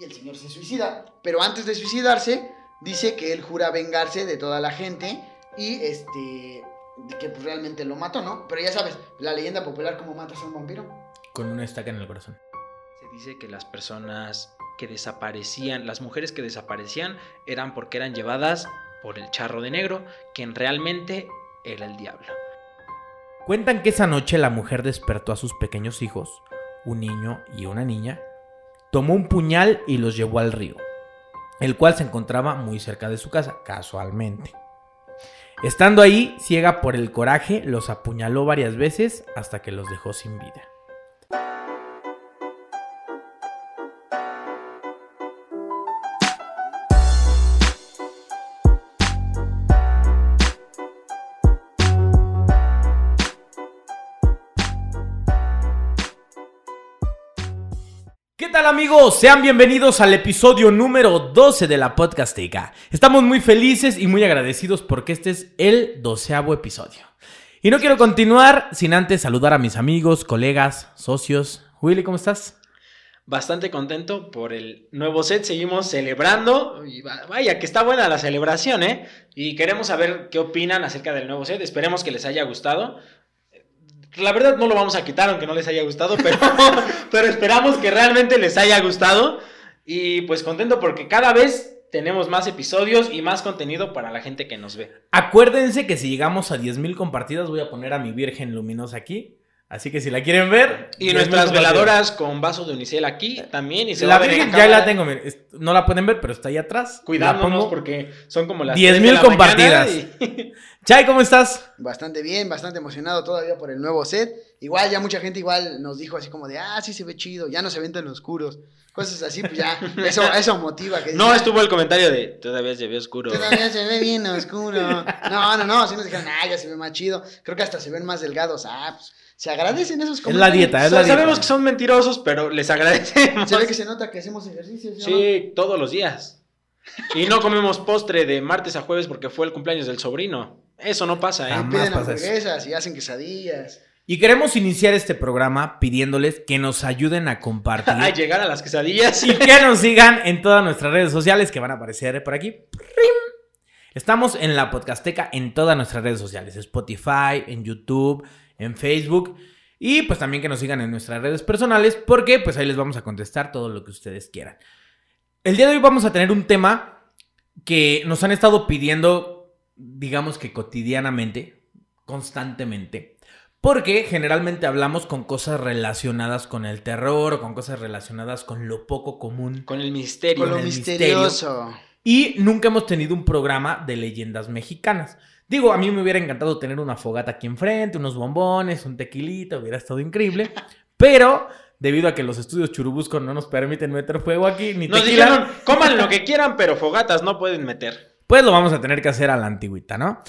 y el señor se suicida. Pero antes de suicidarse, dice que él jura vengarse de toda la gente y este que pues, realmente lo mató, ¿no? Pero ya sabes, la leyenda popular cómo matas a un vampiro. Con una estaca en el corazón. Se dice que las personas que desaparecían, las mujeres que desaparecían eran porque eran llevadas por el charro de negro, quien realmente era el diablo. Cuentan que esa noche la mujer despertó a sus pequeños hijos, un niño y una niña, tomó un puñal y los llevó al río, el cual se encontraba muy cerca de su casa, casualmente. Estando ahí, ciega por el coraje, los apuñaló varias veces hasta que los dejó sin vida. Amigos? Sean bienvenidos al episodio número 12 de la Podcasteca. Estamos muy felices y muy agradecidos porque este es el doceavo episodio. Y no quiero continuar sin antes saludar a mis amigos, colegas, socios. Willy, ¿cómo estás? Bastante contento por el nuevo set, seguimos celebrando. Y va- vaya, que está buena la celebración, ¿eh? Y queremos saber qué opinan acerca del nuevo set. Esperemos que les haya gustado. La verdad no lo vamos a quitar aunque no les haya gustado, pero, pero esperamos que realmente les haya gustado. Y pues contento porque cada vez tenemos más episodios y más contenido para la gente que nos ve. Acuérdense que si llegamos a 10.000 compartidas voy a poner a mi Virgen Luminosa aquí. Así que si la quieren ver... Y 10,000 nuestras veladoras con vaso de unicel aquí también. Y se La va a ver ya cámara. la tengo, miren, no la pueden ver, pero está ahí atrás. Cuidándonos porque son como las 10,000 3 de la compartidas. y- Chay, ¿cómo estás? Bastante bien, bastante emocionado todavía por el nuevo set. Igual ya mucha gente igual nos dijo así como de, ah, sí se ve chido, ya no se ven tan oscuros. Cosas así, pues ya, eso, eso motiva. Que No digan, estuvo el comentario de todavía se ve oscuro. Todavía se ve bien oscuro. No, no, no, sí nos dijeron, ah, ya se ve más chido. Creo que hasta se ven más delgados. Ah, pues se agradecen esos Es comentarios. la dieta, es la dieta. Sabemos que son mentirosos, pero les agradecemos. Se ve que se nota que hacemos ejercicio. ¿sí o no? Sí, todos los días. Y no comemos postre de martes a jueves porque fue el cumpleaños del sobrino. Eso no pasa, ¿eh? Jamás piden pasa eso. hamburguesas y hacen quesadillas. Y queremos iniciar este programa pidiéndoles que nos ayuden a compartir A llegar a las quesadillas. y que nos sigan en todas nuestras redes sociales que van a aparecer por aquí. Estamos en la Podcasteca en todas nuestras redes sociales, Spotify, en YouTube, en Facebook y pues también que nos sigan en nuestras redes personales porque pues ahí les vamos a contestar todo lo que ustedes quieran. El día de hoy vamos a tener un tema que nos han estado pidiendo, digamos que cotidianamente, constantemente. Porque generalmente hablamos con cosas relacionadas con el terror o con cosas relacionadas con lo poco común. Con el misterio. Con lo misterioso. Y nunca hemos tenido un programa de leyendas mexicanas. Digo, a mí me hubiera encantado tener una fogata aquí enfrente, unos bombones, un tequilita, hubiera estado increíble. Pero debido a que los estudios Churubusco no nos permiten meter fuego aquí, ni Nos tequila, dijeron, coman lo que quieran, pero fogatas no pueden meter. pues lo vamos a tener que hacer a la antigüita, ¿no?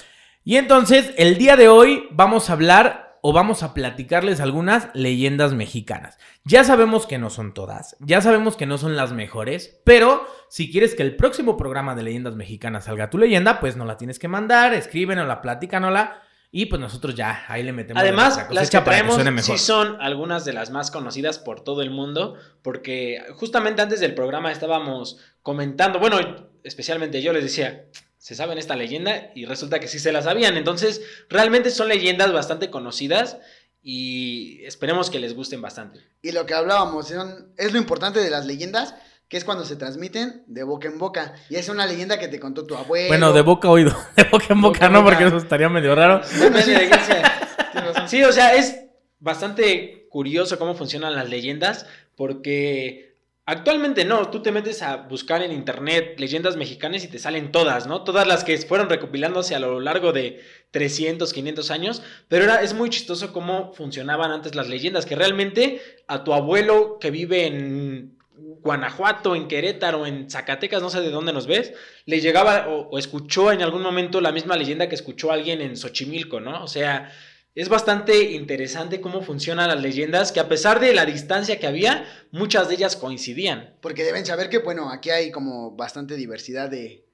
Y entonces, el día de hoy vamos a hablar o vamos a platicarles algunas leyendas mexicanas. Ya sabemos que no son todas, ya sabemos que no son las mejores, pero si quieres que el próximo programa de leyendas mexicanas salga tu leyenda, pues nos la tienes que mandar, escríbenosla, platícanosla y pues nosotros ya ahí le metemos de Además, nuestra las que traemos mejor. sí son algunas de las más conocidas por todo el mundo, porque justamente antes del programa estábamos comentando, bueno, especialmente yo les decía, ¿se saben esta leyenda? Y resulta que sí se la sabían, entonces realmente son leyendas bastante conocidas y esperemos que les gusten bastante. Y lo que hablábamos, son- es lo importante de las leyendas, que es cuando se transmiten de boca en boca. Y es una leyenda que te contó tu abuelo. Bueno, de boca a oído, de boca en boca, no, boca. porque eso estaría medio raro. Sí, o sea, es bastante curioso cómo funcionan las leyendas, porque actualmente no, tú te metes a buscar en internet leyendas mexicanas y te salen todas, ¿no? Todas las que fueron recopilándose a lo largo de 300, 500 años, pero era, es muy chistoso cómo funcionaban antes las leyendas, que realmente a tu abuelo que vive en Guanajuato, en Querétaro, en Zacatecas, no sé de dónde nos ves, le llegaba o, o escuchó en algún momento la misma leyenda que escuchó alguien en Xochimilco, ¿no? O sea, es bastante interesante cómo funcionan las leyendas, que a pesar de la distancia que había, muchas de ellas coincidían. Porque deben saber que, bueno, aquí hay como bastante diversidad de,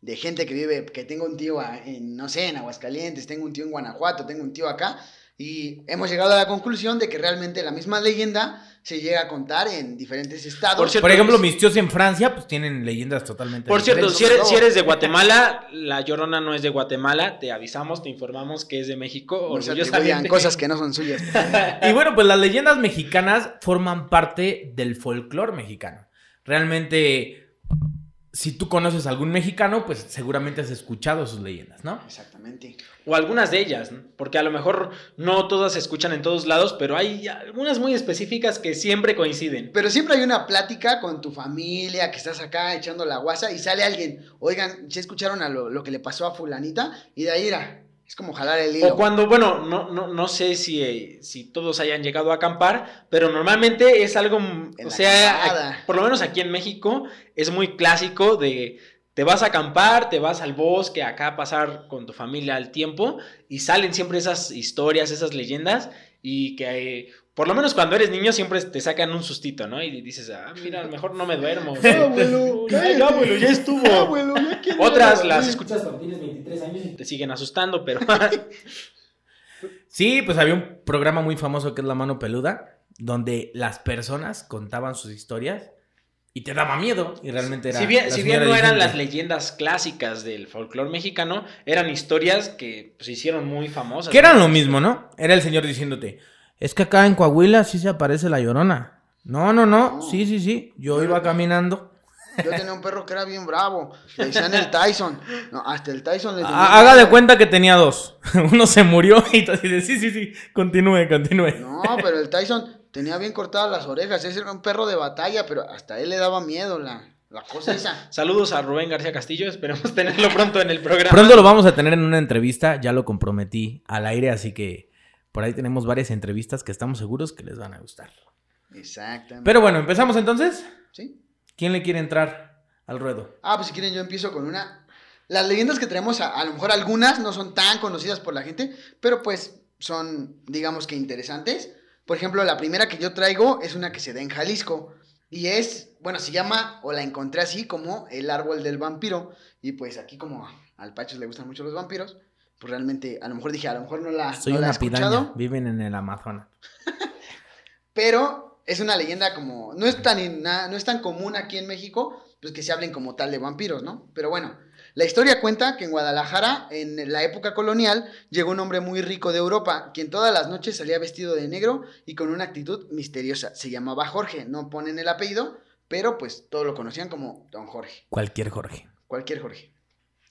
de gente que vive, que tengo un tío en, no sé, en Aguascalientes, tengo un tío en Guanajuato, tengo un tío acá, Y hemos llegado a la conclusión de que realmente la misma leyenda se llega a contar en diferentes estados. Por cierto, Por ejemplo, es- mis tíos en Francia, pues tienen leyendas totalmente Por cierto, si eres, si eres de Guatemala, la Llorona no es de Guatemala, te avisamos, te informamos que es de México, no se cosas que no son suyas. Y bueno, pues las leyendas mexicanas forman parte del folclore mexicano. Realmente, si tú conoces a algún mexicano, pues seguramente has escuchado sus leyendas, ¿no? Exactamente. O algunas de ellas, ¿no? porque a lo mejor no todas se escuchan en todos lados, pero hay algunas muy específicas que siempre coinciden. Pero siempre hay una plática con tu familia, que estás acá echando la guasa y sale alguien, oigan, ¿se escucharon a lo, lo que le pasó a fulanita? Y de ahí era, es como jalar el hilo. O cuando, bueno, no, no, no sé si, eh, si todos hayan llegado a acampar, pero normalmente es algo, mm, En o sea, a- por lo menos aquí en México es muy clásico de te vas a acampar, te vas al bosque, acá a pasar con tu familia al tiempo y salen siempre esas historias, esas leyendas y que eh, por lo menos cuando eres niño siempre te sacan un sustito, ¿no? Y dices, ah, mira, a lo mejor no me duermo. Ah, abuelo, ya, abuelo, ya estuvo. Abuelo, ya Otras las escuchas cuando tienes 23 años y te siguen asustando, pero Sí, pues había un programa muy famoso que es La Mano Peluda, donde las personas contaban sus historias y te daba miedo. Y realmente era. si bien, si no eran las leyendas clásicas del folclore mexicano, eran historias que se hicieron muy famosas. Que eran lo mismo, ¿no? Era el señor diciéndote: Es que acá en Coahuila sí se aparece la llorona. No, no, no. No. Sí, sí, sí. Yo iba caminando. Yo tenía un perro que era bien bravo. Le decían el Tyson. No, hasta el Tyson le tenía Ah, Haga de cuenta que tenía dos. Uno se murió y tú dices: Sí, sí, sí. Continúe, continúe. No, pero el Tyson tenía bien cortadas las orejas. Ese era un perro de batalla, pero hasta él le daba miedo la, la cosa esa. Saludos a Rubén García Castillo, esperemos tenerlo pronto en el programa. Pronto lo vamos a tener en una entrevista, ya lo comprometí al aire, así que por ahí tenemos varias entrevistas que estamos seguros que les van a gustar. Exactamente. Pero bueno, empezamos entonces. ¿Sí? ¿Quién le quiere entrar al ruedo? Ah, pues si quieren yo empiezo con una. Las leyendas que tenemos, a, a lo mejor algunas no son tan conocidas por la gente, pero pues son, digamos que interesantes. Por ejemplo, la primera que yo traigo es una que se da en Jalisco. Y es, bueno, se llama, o la encontré así, como el árbol del vampiro. Y pues aquí como al Pachos le gustan mucho los vampiros, pues realmente, a lo mejor dije, a lo mejor no la, Soy no la he una piraña, escuchado. viven en el Amazonas. Pero es una leyenda como, no es tan, no es tan común aquí en México, pues que se hablen como tal de vampiros, ¿no? Pero bueno, la historia cuenta que en Guadalajara, en la época colonial, llegó un hombre muy rico de Europa, quien todas las noches salía vestido de negro y con una actitud misteriosa. Se llamaba Jorge, no ponen el apellido, pero pues todos lo conocían como Don Jorge Cualquier Jorge. cualquier Jorge,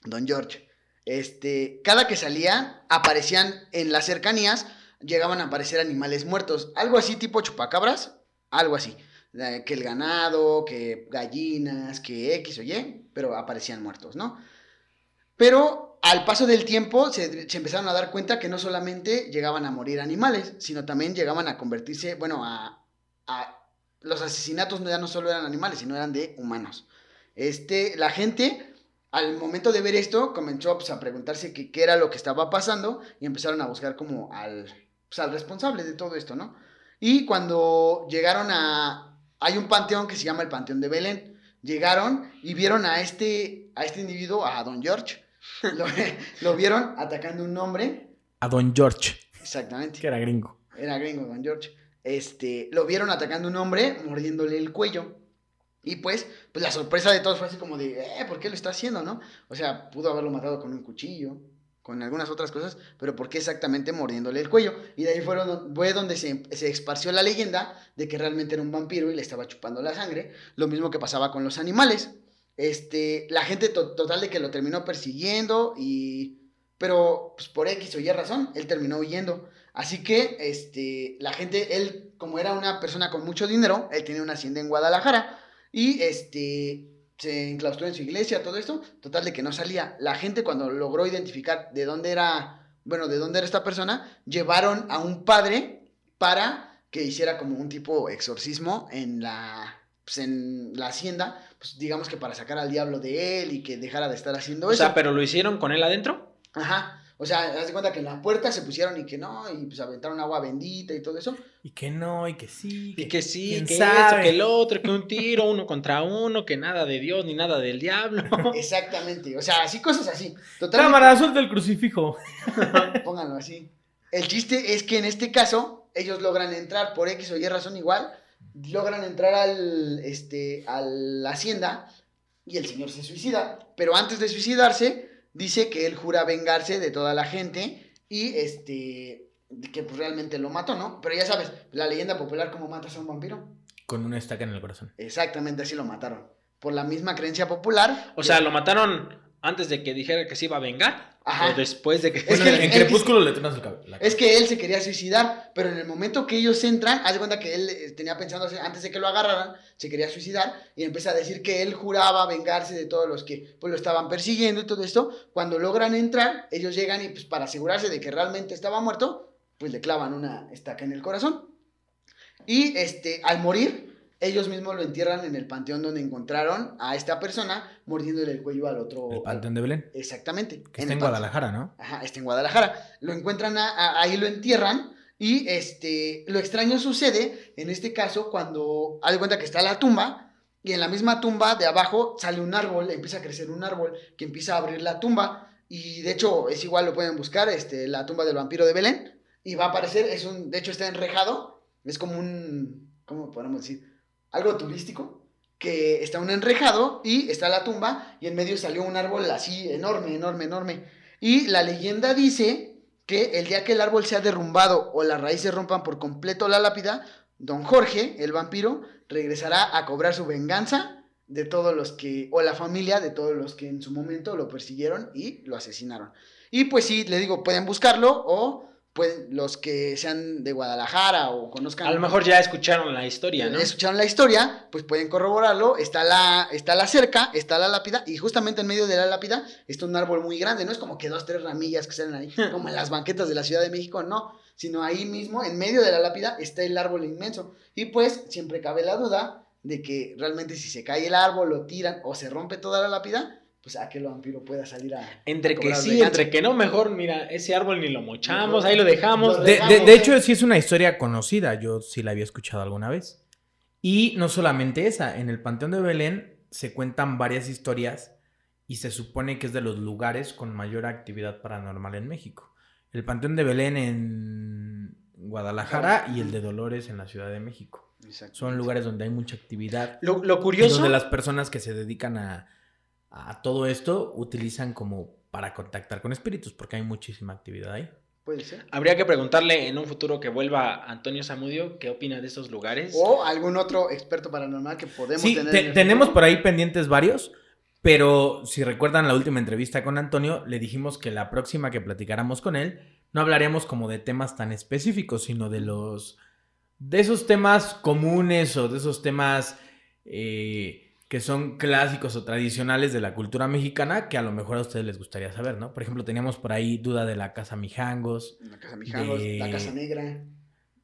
Don George. Este, cada que salía, aparecían en las cercanías, llegaban a aparecer animales muertos, algo así tipo chupacabras, algo así. Eh, Que el ganado, que gallinas, que X o Y, pero aparecían muertos, ¿no? Pero al paso del tiempo se, empezaron a dar cuenta que no solamente llegaban a morir animales, sino también llegaban a convertirse, bueno, a, a- los asesinatos ya no solo eran animales, sino eran de humanos. Este, la gente, al momento de ver esto, comenzó pues, a preguntarse qué era lo que estaba pasando y empezaron a buscar como al, pues, al responsable de todo esto, ¿no? Y cuando llegaron a... Hay un panteón que se llama el Panteón de Belén. Llegaron y vieron a este, a este individuo, a Don George. Lo, lo vieron atacando un hombre. A Don George, Exactamente. que era gringo. Era gringo, Don George. Este, lo vieron atacando a un hombre, mordiéndole el cuello. Y pues, pues la sorpresa de todos fue así como de, eh, ¿por qué lo está haciendo, no? O sea, pudo haberlo matado con un cuchillo, con algunas otras cosas, pero ¿por qué exactamente mordiéndole el cuello? Y de ahí fueron, fue donde se, se esparció la leyenda de que realmente era un vampiro y le estaba chupando la sangre. Lo mismo que pasaba con los animales. Este, la gente to- total de que lo terminó persiguiendo y... Pero, pues por X o Y razón, él terminó huyendo. Así que, este, la gente, él, como era una persona con mucho dinero, él tenía una hacienda en Guadalajara y, este, se enclaustró en su iglesia, todo esto, total de que no salía. La gente cuando logró identificar de dónde era, bueno, de dónde era esta persona, llevaron a un padre para que hiciera como un tipo exorcismo en la, pues, en la hacienda, pues digamos que para sacar al diablo de él y que dejara de estar haciendo O eso. sea, pero lo hicieron con él adentro. Ajá. O sea, haz de cuenta que en la puerta se pusieron y que no, y pues aventaron agua bendita y todo eso. Y que no, y que sí. Y que sí, que sabe. esto, que el otro, que un tiro, uno contra uno, que nada de Dios ni nada del diablo. Exactamente. O sea, así cosas así. Totalmente. Cámara, suelta el crucifijo. Pónganlo así. El chiste es que en este caso, ellos logran entrar por X o Y razón igual, logran entrar al, este, a la hacienda y el señor se suicida. Pero antes de suicidarse, dice que él jura vengarse de toda la gente y este, que pues realmente lo mató, ¿no? Pero ya sabes, la leyenda popular, ¿cómo matas a un vampiro? Con una estaca en el corazón. Exactamente así lo mataron. Por la misma creencia popular. O sea, lo mataron antes de que dijera que se iba a vengar. Ajá. O después de que. Es Bueno, que- en él- Crepúsculo le truenas el cab- la Es que él se quería suicidar, pero en el momento que ellos entran, haz de cuenta que él eh, tenía pensado, antes de que lo agarraran, se quería suicidar y empieza a decir que él juraba vengarse de todos los que pues, lo estaban persiguiendo y todo esto. Cuando logran entrar, ellos llegan y pues para asegurarse de que realmente estaba muerto, pues le clavan una estaca en el corazón. Y este, al morir, ellos mismos lo entierran en el panteón donde encontraron a esta persona mordiéndole el cuello al otro. El Panteón de Belén. Exactamente. Que está en. Guadalajara, ¿no? Ajá, está en Guadalajara. Lo encuentran, a- a- ahí lo entierran. Y este, lo extraño sucede, en este caso, cuando haz de cuenta que está la tumba, y en la misma tumba de abajo sale un árbol, empieza a crecer un árbol que empieza a abrir la tumba. Y de hecho, es igual, lo pueden buscar, este, la tumba del vampiro de Belén. Y va a aparecer, es un, de hecho está enrejado, es como un, ¿cómo podemos decir? Algo turístico, que está un enrejado y está la tumba y en medio salió un árbol así enorme, enorme, enorme. Y la leyenda dice que el día que el árbol sea derrumbado o las raíces rompan por completo la lápida, don Jorge, el vampiro, regresará a cobrar su venganza de todos los que, o la familia de todos los que en su momento lo persiguieron y lo asesinaron. Y pues sí, le digo, pueden buscarlo o pueden, los que sean de Guadalajara o conozcan... A lo mejor ya escucharon la historia, ¿no? Escucharon la historia, pues pueden corroborarlo. Está la, está la cerca, está la lápida, y justamente en medio de la lápida está un árbol muy grande. No es como que dos, tres ramillas que salen ahí, como en las banquetas de la Ciudad de México, no. Sino ahí mismo, en medio de la lápida, está el árbol inmenso. Y pues siempre cabe la duda de que realmente si se cae el árbol, lo tiran o se rompe toda la lápida, pues a que el vampiro pueda salir a. Entre a que sí, venganza. entre que no, mejor, mira, ese árbol ni lo mochamos, Mejor. ahí lo dejamos. Lo De, dejamos, de- de hecho, sí es una historia conocida. Yo sí la había escuchado alguna vez. Y no solamente esa. En el Panteón de Belén se cuentan varias historias y se supone que es de los lugares con mayor actividad paranormal en México. El Panteón de Belén en Guadalajara y el de Dolores en la Ciudad de México. Son lugares donde hay mucha actividad. Lo, lo Y curioso. donde las personas que se dedican a, a todo esto utilizan como para contactar con espíritus, porque hay muchísima actividad ahí. Puede ser. Habría que preguntarle en un futuro que vuelva Antonio Zamudio qué opina de esos lugares. O algún otro experto paranormal que podemos Sí, tener. te- en el tenemos futuro. por ahí pendientes varios, pero si recuerdan la última entrevista con Antonio, le dijimos que la próxima que platicáramos con él, no hablaremos como de temas tan específicos, sino de los... de esos temas comunes o de esos temas eh, que son clásicos o tradicionales de la cultura mexicana que a lo mejor a ustedes les gustaría saber, ¿no? Por ejemplo, teníamos por ahí duda de la Casa Mijangos, La Casa Mijangos, de- la Casa Negra.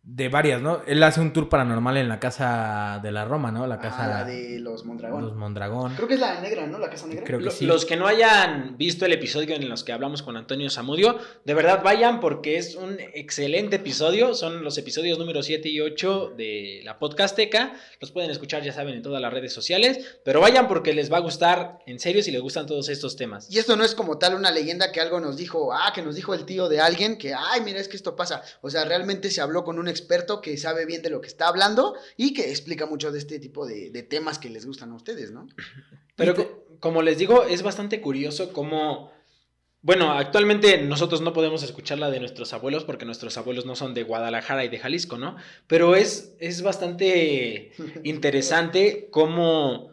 De varias, ¿no? Él hace un tour paranormal en la Casa de la Roma, ¿no? La Ah, Casa la de los Mondragón. los Mondragón. Creo que es la negra, ¿no? La Casa Negra. Creo que Lo- sí. Los que no hayan visto el episodio en los que hablamos con Antonio Zamudio, de verdad vayan porque es un excelente episodio. Son los episodios número 7 y 8 de la podcasteca. Los pueden escuchar, ya saben, en todas las redes sociales. Pero vayan porque les va a gustar, en serio, si les gustan todos estos temas. Y esto no es como tal una leyenda que algo nos dijo, ah, que nos dijo el tío de alguien, que, ay, mira, es que esto pasa. O sea, realmente se habló con un experto que sabe bien de lo que está hablando y que explica mucho de este tipo de, de temas que les gustan a ustedes, ¿no? Pero te- como les digo, es bastante curioso cómo... Bueno, actualmente nosotros no podemos escuchar la de nuestros abuelos porque nuestros abuelos no son de Guadalajara y de Jalisco, ¿no? Pero es, es bastante interesante cómo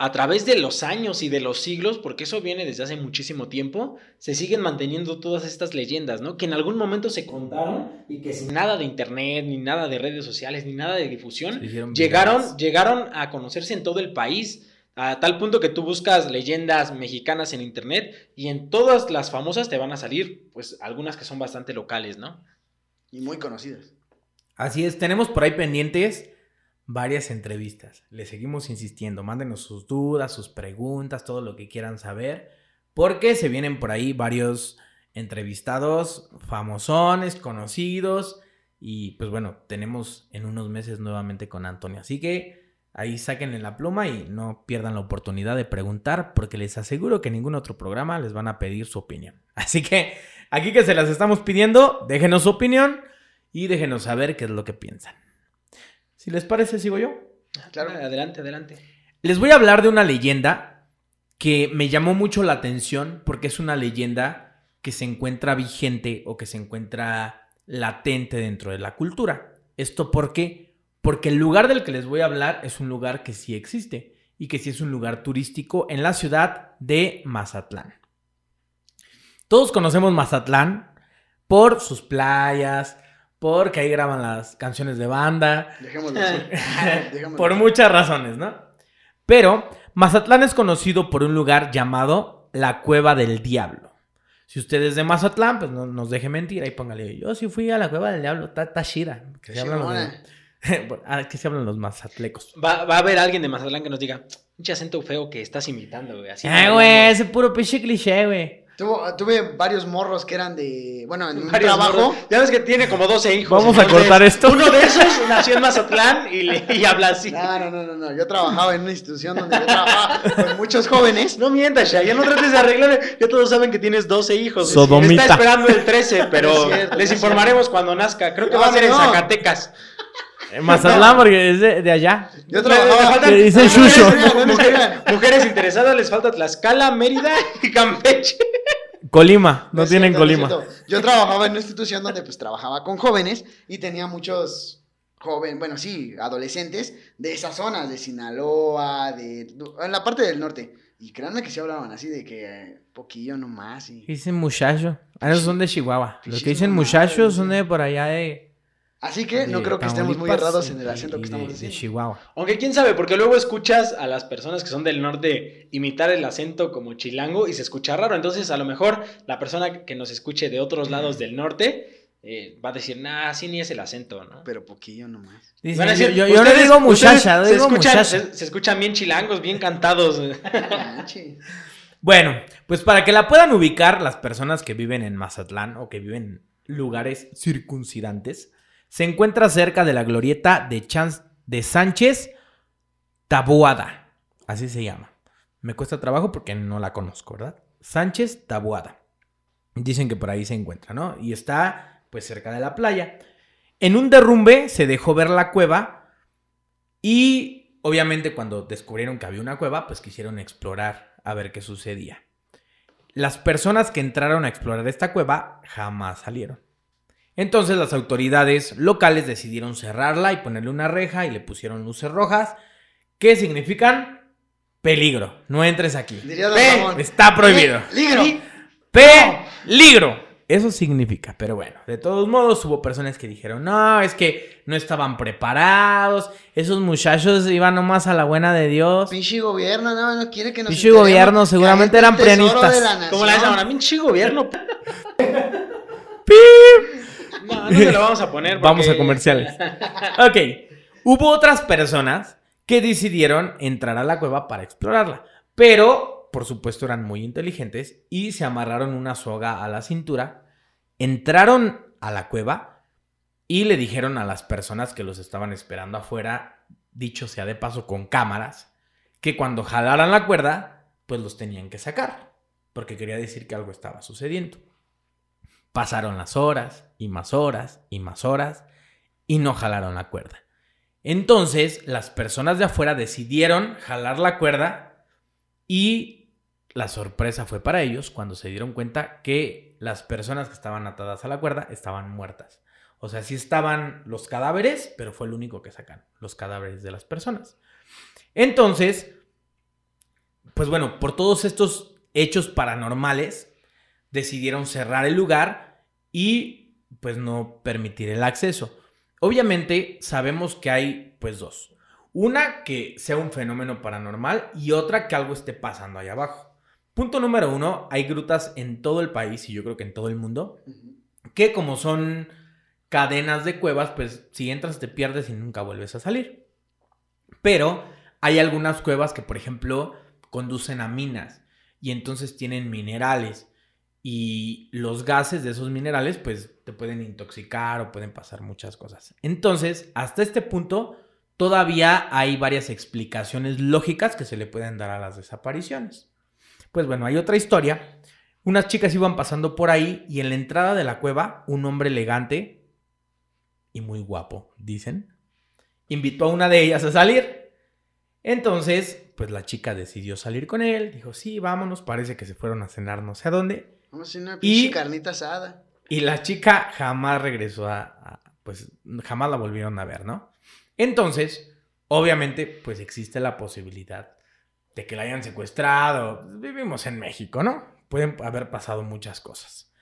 a través de los años y de los siglos, porque eso viene desde hace muchísimo tiempo, se siguen manteniendo todas estas leyendas, ¿no? Que en algún momento se contaron y que sin nada de internet, ni nada de redes sociales, ni nada de difusión, llegaron, llegaron a conocerse en todo el país. A tal punto que tú buscas leyendas mexicanas en internet y en todas las famosas te van a salir, pues, algunas que son bastante locales, ¿no? Y muy conocidas. Así es, tenemos por ahí pendientes varias entrevistas. Les seguimos insistiendo, mándenos sus dudas, sus preguntas, todo lo que quieran saber, porque se vienen por ahí varios entrevistados famosones, conocidos, y pues bueno, tenemos en unos meses nuevamente con Antonio. Así que Ahí saquen en la pluma y no pierdan la oportunidad de preguntar porque les aseguro que ningún otro programa les van a pedir su opinión. Así que aquí que se las estamos pidiendo, déjenos su opinión y déjenos saber qué es lo que piensan. Si les parece, sigo yo. Claro, adelante, adelante. Les voy a hablar de una leyenda que me llamó mucho la atención porque es una leyenda que se encuentra vigente o que se encuentra latente dentro de la cultura. ¿Esto por qué? Porque el lugar del que les voy a hablar es un lugar que sí existe y que sí es un lugar turístico en la ciudad de Mazatlán. Todos conocemos Mazatlán por sus playas, porque ahí graban las canciones de banda. Dejémoslo así. Dejémoslo por así. muchas razones, ¿no? Pero Mazatlán es conocido por un lugar llamado la Cueva del Diablo. Si usted es de Mazatlán, pues no nos deje mentir. Ahí póngale, yo sí fui a la Cueva del Diablo, está chida. Que se hablan los. Ah, que se hablan los mazatlecos. Va, va a haber alguien de Mazatlán que nos diga, un acento feo que estás imitando, güey. Así no, güey, ese puro pinche cliché, güey. Tuvo- tuve varios morros que eran de. Bueno, en un varios trabajo. morros. Ya ves que tiene como 12 hijos. Vamos a entonces, cortar esto. Uno de esos nació en Mazatlán y, le- y habla así. No, no, no, no, no. Yo trabajaba en una institución donde yo trabajaba con muchos jóvenes. No mientas, ya, ya no trates de arreglar. Ya todos saben que tienes 12 hijos. Sodomita. Está esperando el 13, pero Es cierto, les es informaremos cuando nazca. Creo que No, va a ser en. Zacatecas. En Mazatlán, porque es de, de allá. Yo trabajaba. faltan- Que dicen mujeres- Shusho. No, no, mujeres, no. mujeres interesadas les falta Tlaxcala, Mérida y Campeche. Colima, no, tienen cierto, no Colima. Yo trabajaba en una institución donde pues trabajaba con jóvenes y tenía muchos jóvenes, bueno, sí, adolescentes de esas zonas, de Sinaloa, de en la parte del norte. Y créanme que sí hablaban así de que eh, poquillo nomás y Dicen muchacho. Ah, esos son de Chihuahua. Los que dicen muchachos son de por allá de. Así que no creo que estemos muy errados en el acento y que estamos de, de diciendo. Chihuahua. Aunque quién sabe, porque luego escuchas a las personas que son del norte imitar el acento como chilango y se escucha raro. Entonces, a lo mejor la persona que nos escuche de otros lados del norte eh, va a decir, nah, así ni es el acento, ¿no? Pero poquillo nomás. Dicen, Van a decir, yo, yo- yo no digo muchacha, yo se digo escuchan, muchacha. se, se escuchan bien chilangos, bien cantados. Bueno, pues para que la puedan ubicar las personas que viven en Mazatlán o que viven en lugares circuncidantes, se encuentra cerca de la glorieta de, de Sánchez Taboada. Así se llama. Me cuesta trabajo porque no la conozco, ¿verdad? Sánchez Taboada. Dicen que por ahí se encuentra, ¿no? Y está pues cerca de la playa. En un derrumbe se dejó ver la cueva y obviamente cuando descubrieron que había una cueva, pues quisieron explorar a ver qué sucedía. Las personas que entraron a explorar esta cueva jamás salieron. Entonces las autoridades locales decidieron cerrarla y ponerle una reja y le pusieron luces rojas que significan peligro. No entres aquí. Diría Ramón. Está prohibido. Ligro. Peligro. Eso significa, pero bueno, de todos modos hubo personas que dijeron, no, es que no estaban preparados, esos muchachos iban nomás a la buena de Dios. Pinche gobierno, no, no quiere que nos Pinche gobierno, seguramente eran prianistas. la. ¿Cómo la llaman? Pinche gobierno. ¡Pip! No, lo vamos a poner. Vamos a comerciales. Ok, hubo otras personas que decidieron entrar a la cueva para explorarla, pero por supuesto eran muy inteligentes y se amarraron una soga a la cintura, entraron a la cueva y le dijeron a las personas que los estaban esperando afuera, dicho sea de paso con cámaras, que cuando jalaran la cuerda, pues los tenían que sacar, porque quería decir que algo estaba sucediendo. Pasaron las horas y más horas y más horas y no jalaron la cuerda. Entonces las personas de afuera decidieron jalar la cuerda y la sorpresa fue para ellos cuando se dieron cuenta que las personas que estaban atadas a la cuerda estaban muertas. O sea, sí estaban los cadáveres, pero fue el único que sacan, los cadáveres de las personas. Entonces, pues bueno, por todos estos hechos paranormales, decidieron cerrar el lugar y pues no permitir el acceso. Obviamente sabemos que hay pues dos. Una que sea un fenómeno paranormal y otra que algo esté pasando ahí abajo. Punto número uno, hay grutas en todo el país y yo creo que en todo el mundo que como son cadenas de cuevas, pues si entras te pierdes y nunca vuelves a salir. Pero hay algunas cuevas que, por ejemplo, conducen a minas y entonces tienen minerales y los gases de esos minerales pues te pueden intoxicar o pueden pasar muchas cosas. Entonces, hasta este punto, todavía hay varias explicaciones lógicas que se le pueden dar a las desapariciones. Pues bueno, hay otra historia. Unas chicas iban pasando por ahí y en la entrada de la cueva un hombre elegante y muy guapo, dicen, invitó a una de ellas a salir. Entonces, pues la chica decidió salir con él, dijo, sí, vámonos, parece que se fueron a cenar no sé a dónde. Vamos a hacer una Y- carnita asada. Y la chica jamás regresó a, a- pues jamás la volvieron a ver, ¿no? Entonces, obviamente, pues existe la posibilidad de que la hayan secuestrado. Vivimos en México, ¿no? Pueden haber pasado muchas cosas.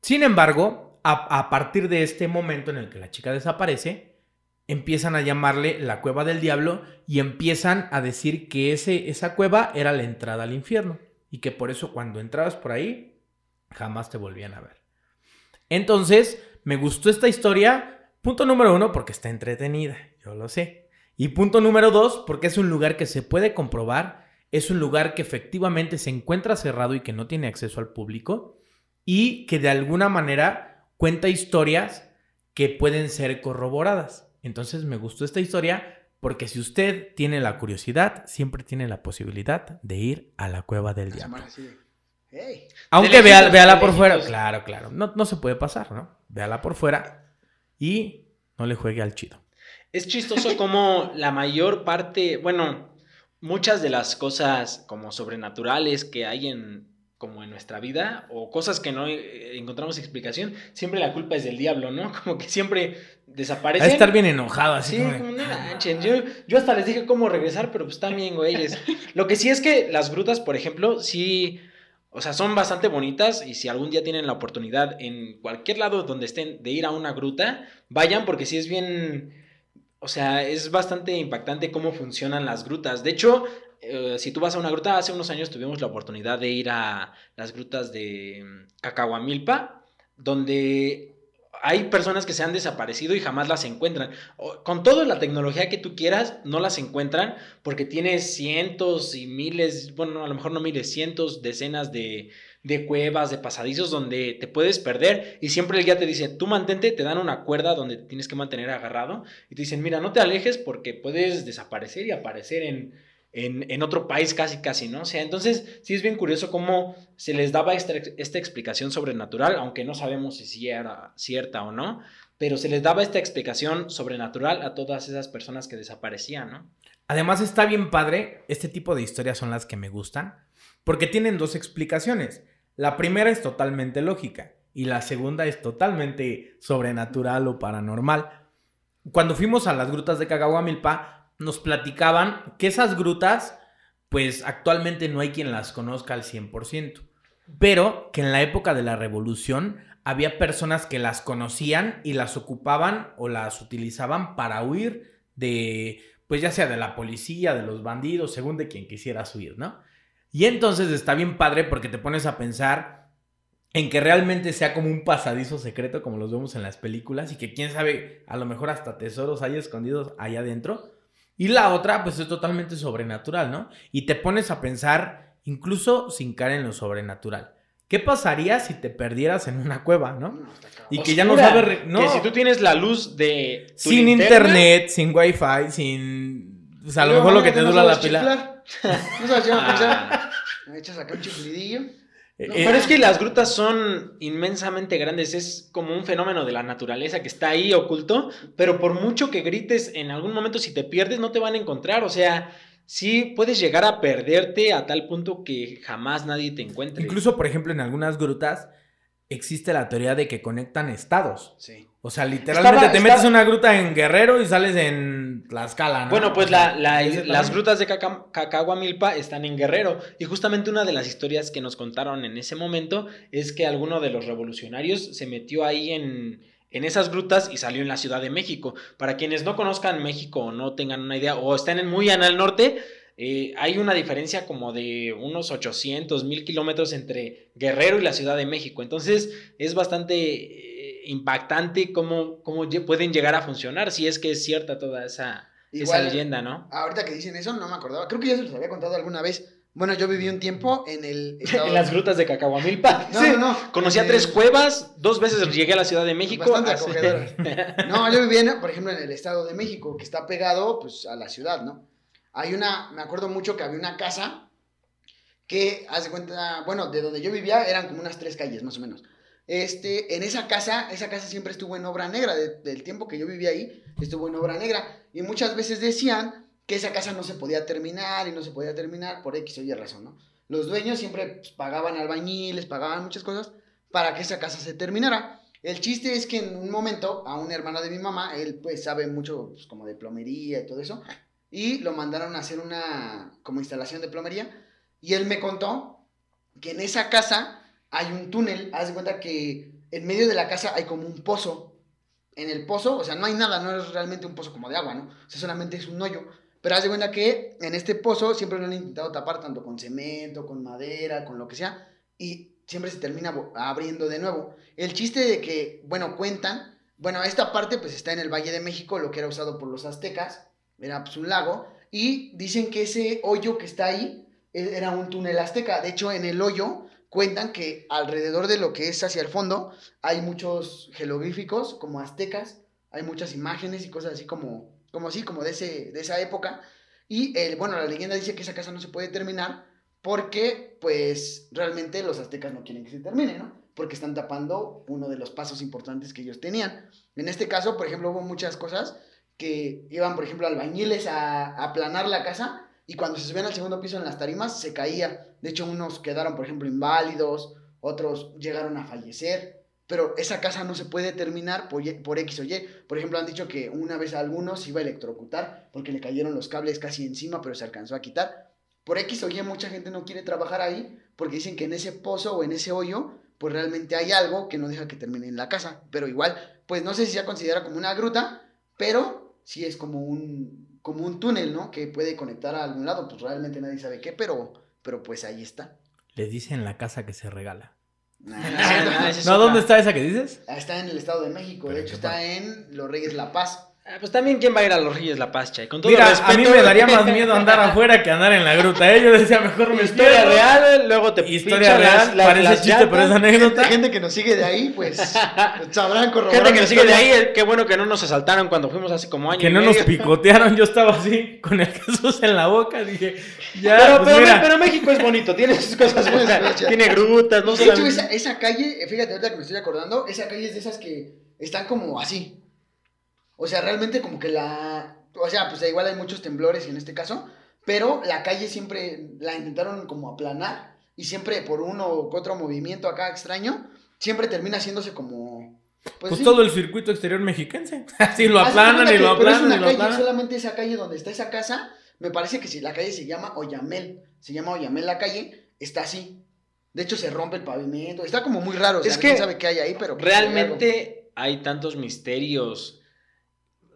Sin embargo, a, a partir de este momento en el que la chica desaparece, empiezan a llamarle la cueva del diablo y empiezan a decir que ese, esa cueva era la entrada al infierno y que por eso cuando entrabas por ahí, jamás te volvían a ver. Entonces, me gustó esta historia. Punto número uno, porque está entretenida, yo lo sé. Y punto número dos, porque es un lugar que se puede comprobar, es un lugar que efectivamente se encuentra cerrado y que no tiene acceso al público, y que de alguna manera cuenta historias que pueden ser corroboradas. Entonces me gustó esta historia porque si usted tiene la curiosidad, siempre tiene la posibilidad de ir a la cueva del diablo. Asomar así de, "Ey". Aunque vea, véala por fuera. Claro, claro. No, no se puede pasar, ¿no? Véala por fuera y no le juegue al chido. Es chistoso como la mayor parte, bueno, muchas de las cosas como sobrenaturales que hay en como en nuestra vida o cosas que no eh, encontramos explicación, siempre la culpa es del diablo, ¿no? Como que siempre a estar bien enojado, así Sí, como no manchen. Yo, yo hasta les dije cómo regresar, pero pues también, güeyes. Lo que sí es que las grutas, por ejemplo, sí, o sea, son bastante bonitas y si algún día tienen la oportunidad en cualquier lado donde estén de ir a una gruta, vayan porque sí es bien, o sea, es bastante impactante cómo funcionan las grutas. De hecho, eh, si tú vas a una gruta, hace unos años tuvimos la oportunidad de ir a las grutas de mm, Cacahuamilpa, donde hay personas que se han desaparecido y jamás las encuentran. Con toda la tecnología que tú quieras, no las encuentran porque tienes cientos y miles, bueno, a lo mejor no miles, cientos, decenas de, de cuevas, de pasadizos donde te puedes perder y siempre el guía te dice, tú mantente, te dan una cuerda donde tienes que mantener agarrado y te dicen, mira, no te alejes porque puedes desaparecer y aparecer en, en, otro país casi, casi, ¿no? O sea, entonces sí es bien curioso cómo se les daba esta, esta explicación sobrenatural, aunque no sabemos si sí era cierta o no, pero se les daba esta explicación sobrenatural a todas esas personas que desaparecían, ¿no? Además está bien padre, este tipo de historias son las que me gustan, porque tienen dos explicaciones. La primera es totalmente lógica y la segunda es totalmente sobrenatural o paranormal. Cuando fuimos a las grutas de Cacahuamilpa, nos platicaban que esas grutas, pues actualmente no hay quien las conozca al 100%, pero que en la época de la revolución había personas que las conocían y las ocupaban o las utilizaban para huir de, pues ya sea de la policía, de los bandidos, según de quien quisieras huir, ¿no? Y entonces está bien padre porque te pones a pensar en que realmente sea como un pasadizo secreto como los vemos en las películas y que quién sabe, a lo mejor hasta tesoros hay escondidos allá adentro. Y la otra, pues es totalmente sobrenatural, ¿no? Y te pones a pensar, incluso sin caer en lo sobrenatural. ¿Qué pasaría si te perdieras en una cueva, no? Y que ya no sabes... No, Que si tú tienes la luz de tu sin linterna, internet, sin wifi, sin... O sea, a lo Luego, mejor lo que te no dura la sabes pila... No sabes. Ah, Me echas acá un chiflidillo. Eh, No, eh, pero es que las grutas son inmensamente grandes, es como un fenómeno de la naturaleza que está ahí oculto, pero por mucho que grites en algún momento si te pierdes no te van a encontrar, o sea, sí puedes llegar a perderte a tal punto que jamás nadie te encuentre. Incluso, por ejemplo, en algunas grutas existe la teoría de que conectan estados. Sí. O sea, literalmente Estaba- te estaba- metes en una gruta en Guerrero y sales en Tlaxcala, ¿no? Bueno, pues O sea, la- la- ese las grutas de Caca- Cacahuamilpa están en Guerrero y justamente una de las historias que nos contaron en ese momento es que alguno de los revolucionarios se metió ahí en, en esas grutas y salió en la Ciudad de México. Para quienes no conozcan México o no tengan una idea o estén en muy en el norte, eh, hay una diferencia como de unos 800 mil kilómetros entre Guerrero y la Ciudad de México. Entonces es bastante eh, impactante cómo, cómo pueden llegar a funcionar si es que es cierta toda esa, esa Igual, leyenda, ¿no? ahorita que dicen eso, no me acordaba. Creo que ya se los había contado alguna vez. Bueno, yo viví un tiempo en el estado... En las grutas de Cacahuamilpa. No, Sí. no, no. Conocí a en tres cuevas, dos veces llegué a la Ciudad de México. Bastante acogedoras. No, yo vivía, en, por ejemplo, en el Estado de México, que está pegado, pues, a la ciudad, ¿no? Hay una, me acuerdo mucho que había una casa que, haz de cuenta, bueno, de donde yo vivía eran como unas tres calles, más o menos. Este, en esa casa, esa casa siempre estuvo en obra negra, de- del tiempo que yo vivía ahí, estuvo en obra negra. Y muchas veces decían que esa casa no se podía terminar y no se podía terminar por X o Y razón, ¿no? Los dueños siempre pues, pagaban albañiles, pagaban muchas cosas para que esa casa se terminara. El chiste es que en un momento a un hermano de mi mamá, él pues sabe mucho pues, como de plomería y todo eso, y lo mandaron a hacer una como instalación de plomería, y él me contó que en esa casa hay un túnel, haz de cuenta que en medio de la casa hay como un pozo, en el pozo, o sea, no hay nada, no es realmente un pozo como de agua, ¿no? O sea, solamente es un hoyo, pero haz de cuenta que en este pozo siempre lo han intentado tapar tanto con cemento, con madera, con lo que sea, y siempre se termina abriendo de nuevo. El chiste de que, bueno, cuentan, bueno, esta parte pues está en el Valle de México, lo que era usado por los aztecas, era pues un lago, y dicen que ese hoyo que está ahí e- era un túnel azteca. De hecho, en el hoyo cuentan que alrededor de lo que es hacia el fondo hay muchos jeroglíficos como aztecas, hay muchas imágenes y cosas así como, como así, como de, ese, de esa época. Y el, bueno, la leyenda dice que esa casa no se puede terminar porque, pues, realmente los aztecas no quieren que se termine, ¿no? Porque están tapando uno de los pasos importantes que ellos tenían. En este caso, por ejemplo, hubo muchas cosas que iban, por ejemplo, albañiles a, a aplanar la casa y cuando se subían al segundo piso en las tarimas se caía. De hecho, unos quedaron, por ejemplo, inválidos, otros llegaron a fallecer. Pero esa casa no se puede terminar por, por X o Y. Por ejemplo, han dicho que una vez a algunos se iba a electrocutar porque le cayeron los cables casi encima, pero se alcanzó a quitar. Por X o Y mucha gente no quiere trabajar ahí porque dicen que en ese pozo o en ese hoyo, pues realmente hay algo que no deja que termine en la casa. Pero igual, pues no sé si se considera como una gruta, pero sí es como un, como un túnel, ¿no? Que puede conectar a algún lado. Pues realmente nadie sabe qué, pero, pero pues ahí está. Le dicen la casa que se regala. Nah, Ah, No. ¿dónde está esa que dices? Está en el Estado de México, Pero de ¿en hecho está en Los Reyes La Paz. Ah, pues también, ¿quién va a ir a los Reyes La Paz, Chay? Con todo Mira, respeto. a mí me daría más miedo andar afuera que andar en la gruta. ¿eh? Yo decía, mejor me Historia espero. real, luego te Historia real, las- las- parece las chiste, pero es anécdota. Gente que nos sigue de ahí, pues sabrán corroborar. Gente que nos sigue de ahí, eh, qué bueno que no nos asaltaron cuando fuimos hace como año Que y no nos picotearon, yo estaba así con el Jesús en la boca, dije, ya, Pero, pues pero, mira, pero México es bonito, tiene sus cosas buenas, tiene grutas, no de hecho, esa, esa calle, eh, fíjate ahorita que me estoy acordando, esa calle es de esas que están como así. O sea, realmente como que la... O sea, pues igual hay muchos temblores en este caso, pero la calle siempre la intentaron como aplanar y siempre por uno u otro movimiento acá extraño, siempre termina haciéndose como... pues sí. todo el circuito exterior mexiquense. Así lo de aplanan y lo pero es aplanan una y lo calle, aplanan. solamente esa calle donde está esa casa, me parece que si la calle se llama Oyamel, se llama Oyamel la calle, está así. De hecho se rompe el pavimento, está como muy raro, o sea, Es que sabe qué hay ahí, pero pues. Realmente hay tantos misterios.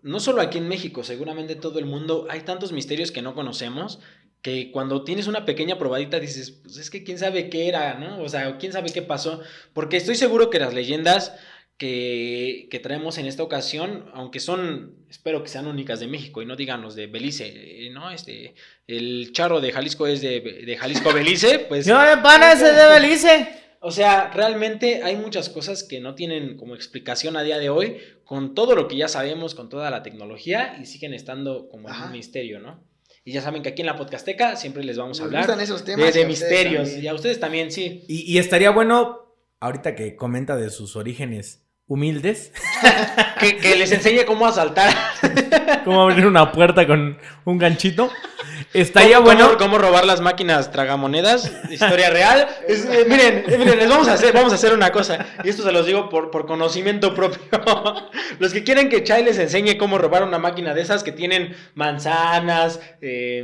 No solo aquí en México, seguramente todo el mundo, hay tantos misterios que no conocemos que cuando tienes una pequeña probadita dices, pues es que quién sabe qué era, ¿no? O sea, quién sabe qué pasó. Porque estoy seguro que las leyendas que, que traemos en esta ocasión, aunque son, espero que sean únicas de México y no digan los de Belice, eh, ¿no? Este, el charro de Jalisco es de, de Jalisco Belice, pues... De pana ese de Belice. O sea, realmente hay muchas cosas que no tienen como explicación a día de hoy, con todo lo que ya sabemos, con toda la tecnología, y siguen estando como en un misterio, ¿no? Y ya saben que aquí en la podcasteca siempre les vamos a Nos hablar esos de, temas. de misterios. también. Y a ustedes también, sí. Y, y estaría bueno, ahorita que comenta de sus orígenes humildes, Que, que les enseñe cómo asaltar. cómo abrir una puerta con un ganchito. Estaría cómo, bueno. cómo- cómo robar las máquinas tragamonedas. Historia real. Es- eh, miren, eh, miren, les vamos a hacer, vamos a hacer una cosa. Y esto se los digo por, por conocimiento propio. los que quieren que Chai les enseñe cómo robar una máquina de esas que tienen manzanas, eh,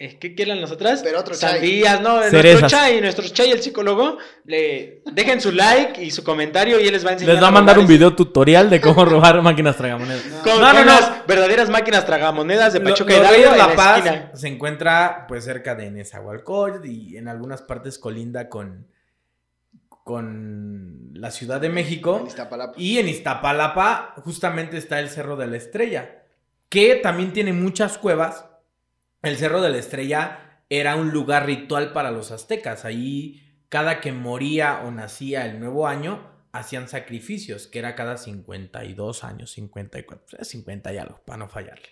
eh, ¿qué quieren las otras? Pero otro Chai. Sandías, no, nuestro Cerezas. Chai, nuestro Chai, el psicólogo, le dejen su like y su comentario y él les va a enseñar. Les va a mandar un video tutorial de cómo robar máquinas tragamonedas. No. Con, No, no, con no. las verdaderas máquinas tragamonedas de Lo- Pachuca Hidalgo Reyes en La la Paz esquina. se encuentra pues cerca de Nezahualcóyotl y en algunas partes colinda con, con la Ciudad de México. En Iztapalapa. Y en Iztapalapa justamente está el Cerro de la Estrella, que también tiene muchas cuevas. El Cerro de la Estrella era un lugar ritual para los aztecas. Ahí, cada que moría o nacía el nuevo año, hacían sacrificios, que era cada 52 años, 54, 50 y algo, para no fallarle.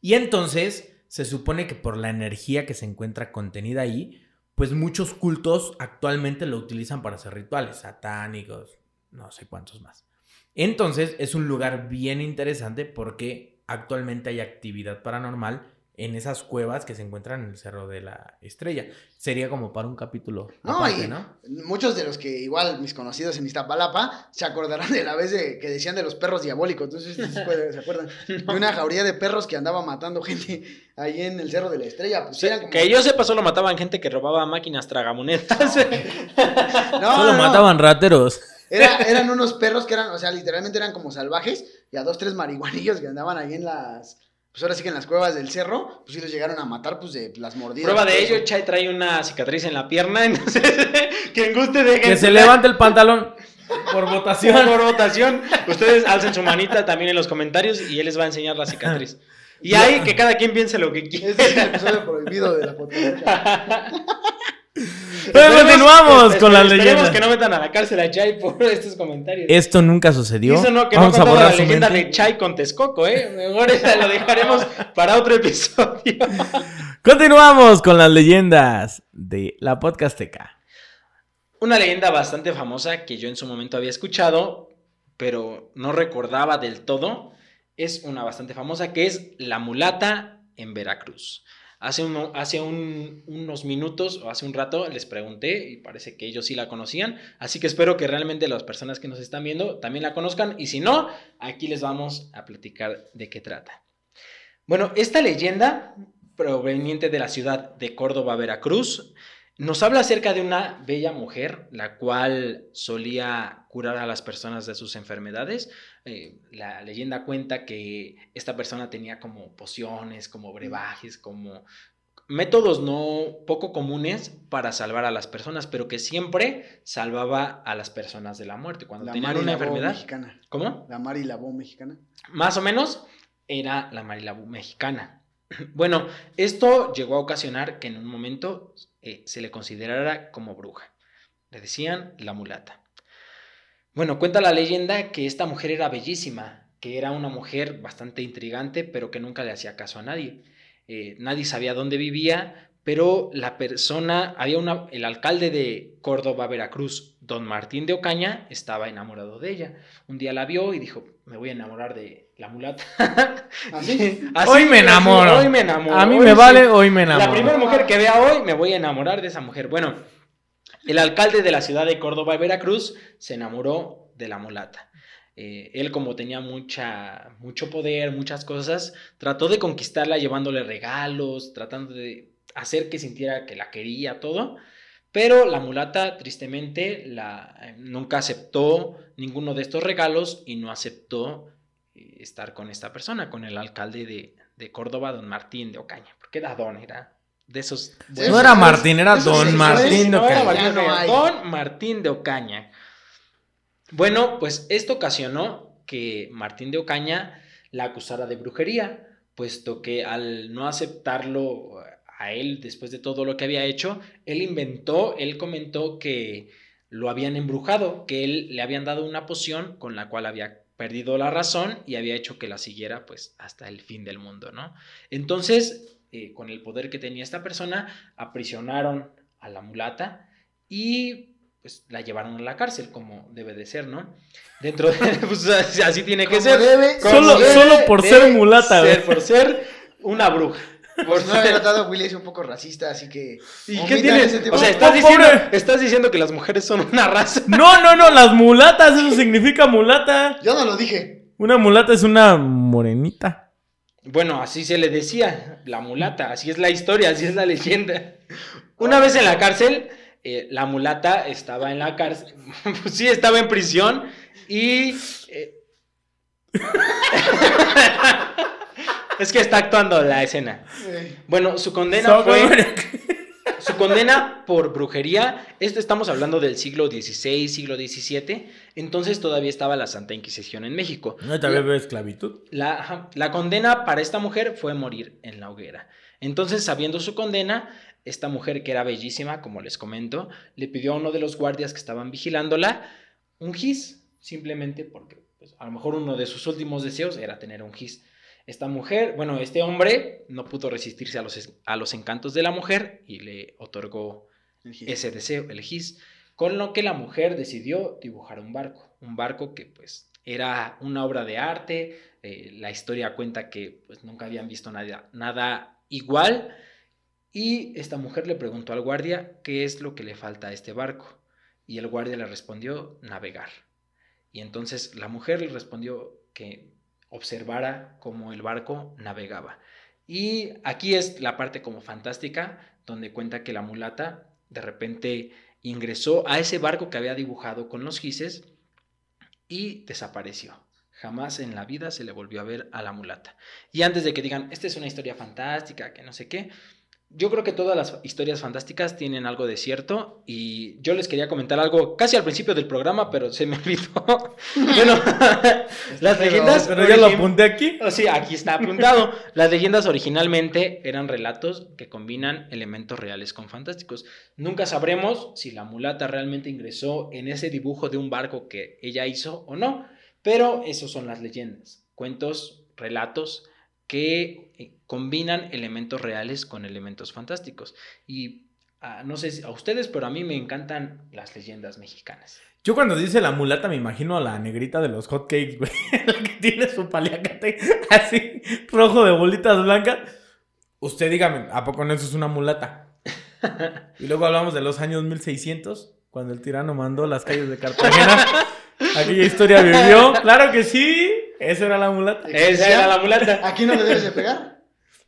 Y entonces se supone que por la energía que se encuentra contenida ahí, pues muchos cultos actualmente lo utilizan para hacer rituales satánicos, no sé cuántos más. Entonces es un lugar bien interesante porque actualmente hay actividad paranormal en esas cuevas que se encuentran en el Cerro de la Estrella. Sería como para un capítulo No, aparte, y ¿no? muchos de los que igual mis conocidos en Iztapalapa se acordarán de la vez de, que decían de los perros diabólicos. Entonces, ¿sí se acuerdan? ¿Se acuerdan? De una jauría de perros que andaba matando gente ahí en el Cerro de la Estrella. Pues eran como- Que yo sepa, solo mataban gente que robaba máquinas tragamonedas. No, Solo no, no. mataban rateros. Era- eran unos perros que eran, o sea, literalmente eran como salvajes y a dos, tres marihuanillos que andaban ahí en las, pues ahora sí que en las cuevas del cerro, pues sí los llegaron a matar, pues de las mordidas. Prueba de ello. Chai trae una cicatriz en la pierna, entonces quien guste de Que se levante el pantalón por votación. por votación. Ustedes alcen su manita también en los comentarios y él les va a enseñar la cicatriz. Y ahí que cada quien piense lo que quiera. Este es el episodio prohibido de la fotografía. Pero continuamos con las esperemos leyendas. que no metan a la cárcel a Chai por estos comentarios. Esto nunca sucedió. Eso no, que Vamos no a borrar la su leyenda mente. de Chai con Texcoco, ¿eh? Mejor esa lo dejaremos para otro episodio. Continuamos con las leyendas de la podcasteca. Una leyenda bastante famosa que yo en su momento había escuchado, pero no recordaba del todo, es una bastante famosa que es La mulata en Veracruz. Hace, uno- hace un- unos minutos o hace un rato les pregunté y parece que ellos sí la conocían, así que espero que realmente las personas que nos están viendo también la conozcan y si no, aquí les vamos a platicar de qué trata. Bueno, esta leyenda proveniente de la ciudad de Córdoba, Veracruz, nos habla acerca de una bella mujer, la cual solía curar a las personas de sus enfermedades. Eh, la leyenda cuenta que esta persona tenía como pociones, como brebajes, como métodos no poco comunes para salvar a las personas, pero que siempre salvaba a las personas de la muerte. Cuando La tenían una enfermedad. mexicana. ¿Cómo? La Mari Labo mexicana. Más o menos era la Marilabú mexicana. Bueno, esto llegó a ocasionar que en un momento eh, se le considerara como bruja. Le decían la mulata. Bueno, cuenta la leyenda que esta mujer era bellísima, que era una mujer bastante intrigante, pero que nunca le hacía caso a nadie. Eh, nadie sabía dónde vivía, pero la persona, había una, el alcalde de Córdoba, Veracruz, don Martín de Ocaña, estaba enamorado de ella. Un día la vio y dijo, me voy a enamorar de la mulata. ¿Así? Así, Hoy me así, enamoro. Hoy me enamoro. A mí hoy me sí. vale, hoy me enamoro. La primera mujer que vea hoy, me voy a enamorar de esa mujer. Bueno, el alcalde de la ciudad de Córdoba, Veracruz, se enamoró de la mulata. Eh, él, como tenía mucha, mucho poder, muchas cosas, trató de conquistarla llevándole regalos, tratando de hacer que sintiera que la quería, todo. Pero la mulata, tristemente, la, eh, nunca aceptó ninguno de estos regalos y no aceptó eh, estar con esta persona, con el alcalde de, de Córdoba, don Martín de Ocaña, porque era don, era de esos... Sí, No era Martín, era Don sí, Martín de no era Ocaña. No hay. Don Martín de Ocaña. Bueno, pues esto ocasionó que Martín de Ocaña la acusara de brujería, puesto que al no aceptarlo a él después de todo lo que había hecho, él inventó, él comentó que lo habían embrujado, que él le habían dado una poción con la cual había perdido la razón y había hecho que la siguiera pues hasta el fin del mundo, ¿no? Entonces, eh, con el poder que tenía esta persona, aprisionaron a la mulata y pues la llevaron a la cárcel como debe de ser, ¿no? Dentro de pues, así tiene que ser. debe, Solo- debe solo por ser mulata, ser, por ser una bruja. Por no había ser- notado, Willy es un poco racista, así que. ¿Y qué tiene? ese tipo O sea, estás Oh, diciendo, estás diciendo que las mujeres son una raza. No, no, no, las mulatas, eso significa mulata. Yo no lo dije. Una mulata es una morenita. Bueno, así se le decía, la mulata, así es la historia, así es la leyenda. Una vez en la cárcel, eh, la mulata estaba en la cárcel, pues sí, estaba en prisión y... eh, es que está actuando la escena. Bueno, su condena fue... Su condena por brujería, esto estamos hablando del siglo XVI, siglo XVII, entonces todavía estaba la Santa Inquisición en México. No, también veo esclavitud. La condena para esta mujer fue morir en la hoguera. Entonces, sabiendo su condena, esta mujer que era bellísima, como les comento, le pidió a uno de los guardias que estaban vigilándola un gis, simplemente porque pues, a lo mejor uno de sus últimos deseos era tener un gis. Esta mujer, bueno, este hombre no pudo resistirse a los, a los encantos de la mujer y le otorgó ese deseo, el gis, con lo que la mujer decidió dibujar un barco, un barco que pues era una obra de arte, eh, la historia cuenta que pues nunca habían visto nada, nada igual y esta mujer le preguntó al guardia qué es lo que le falta a este barco y el guardia le respondió navegar. Y entonces la mujer le respondió que observara cómo el barco navegaba. Y aquí es la parte como fantástica, donde cuenta que la mulata de repente ingresó a ese barco que había dibujado con los gises y desapareció. Jamás en la vida se le volvió a ver a la mulata. Y antes de que digan, esta es una historia fantástica, que no sé qué, yo creo que todas las historias fantásticas tienen algo de cierto y yo les quería comentar algo casi al principio del programa, pero se me olvidó. bueno, las leyendas... Pero ya lo apunté aquí. Oh, sí, aquí está apuntado. Las leyendas originalmente eran relatos que combinan elementos reales con fantásticos. Nunca sabremos si la mulata realmente ingresó en ese dibujo de un barco que ella hizo o no, pero esos son las leyendas, cuentos, relatos que eh, combinan elementos reales con elementos fantásticos. Y ah, no sé a ustedes, pero a mí me encantan las leyendas mexicanas. Yo cuando dice la mulata me imagino a la negrita de los hotcakes, güey. La que tiene su paliacate así, rojo de bolitas blancas. Usted dígame, ¿a poco no eso es una mulata? y luego hablamos de los años 1600, cuando el tirano mandó las calles de Cartagena. Aquella historia vivió. Claro que sí. Esa era la mulata. Esa era la mulata. Aquí no le debes de pegar.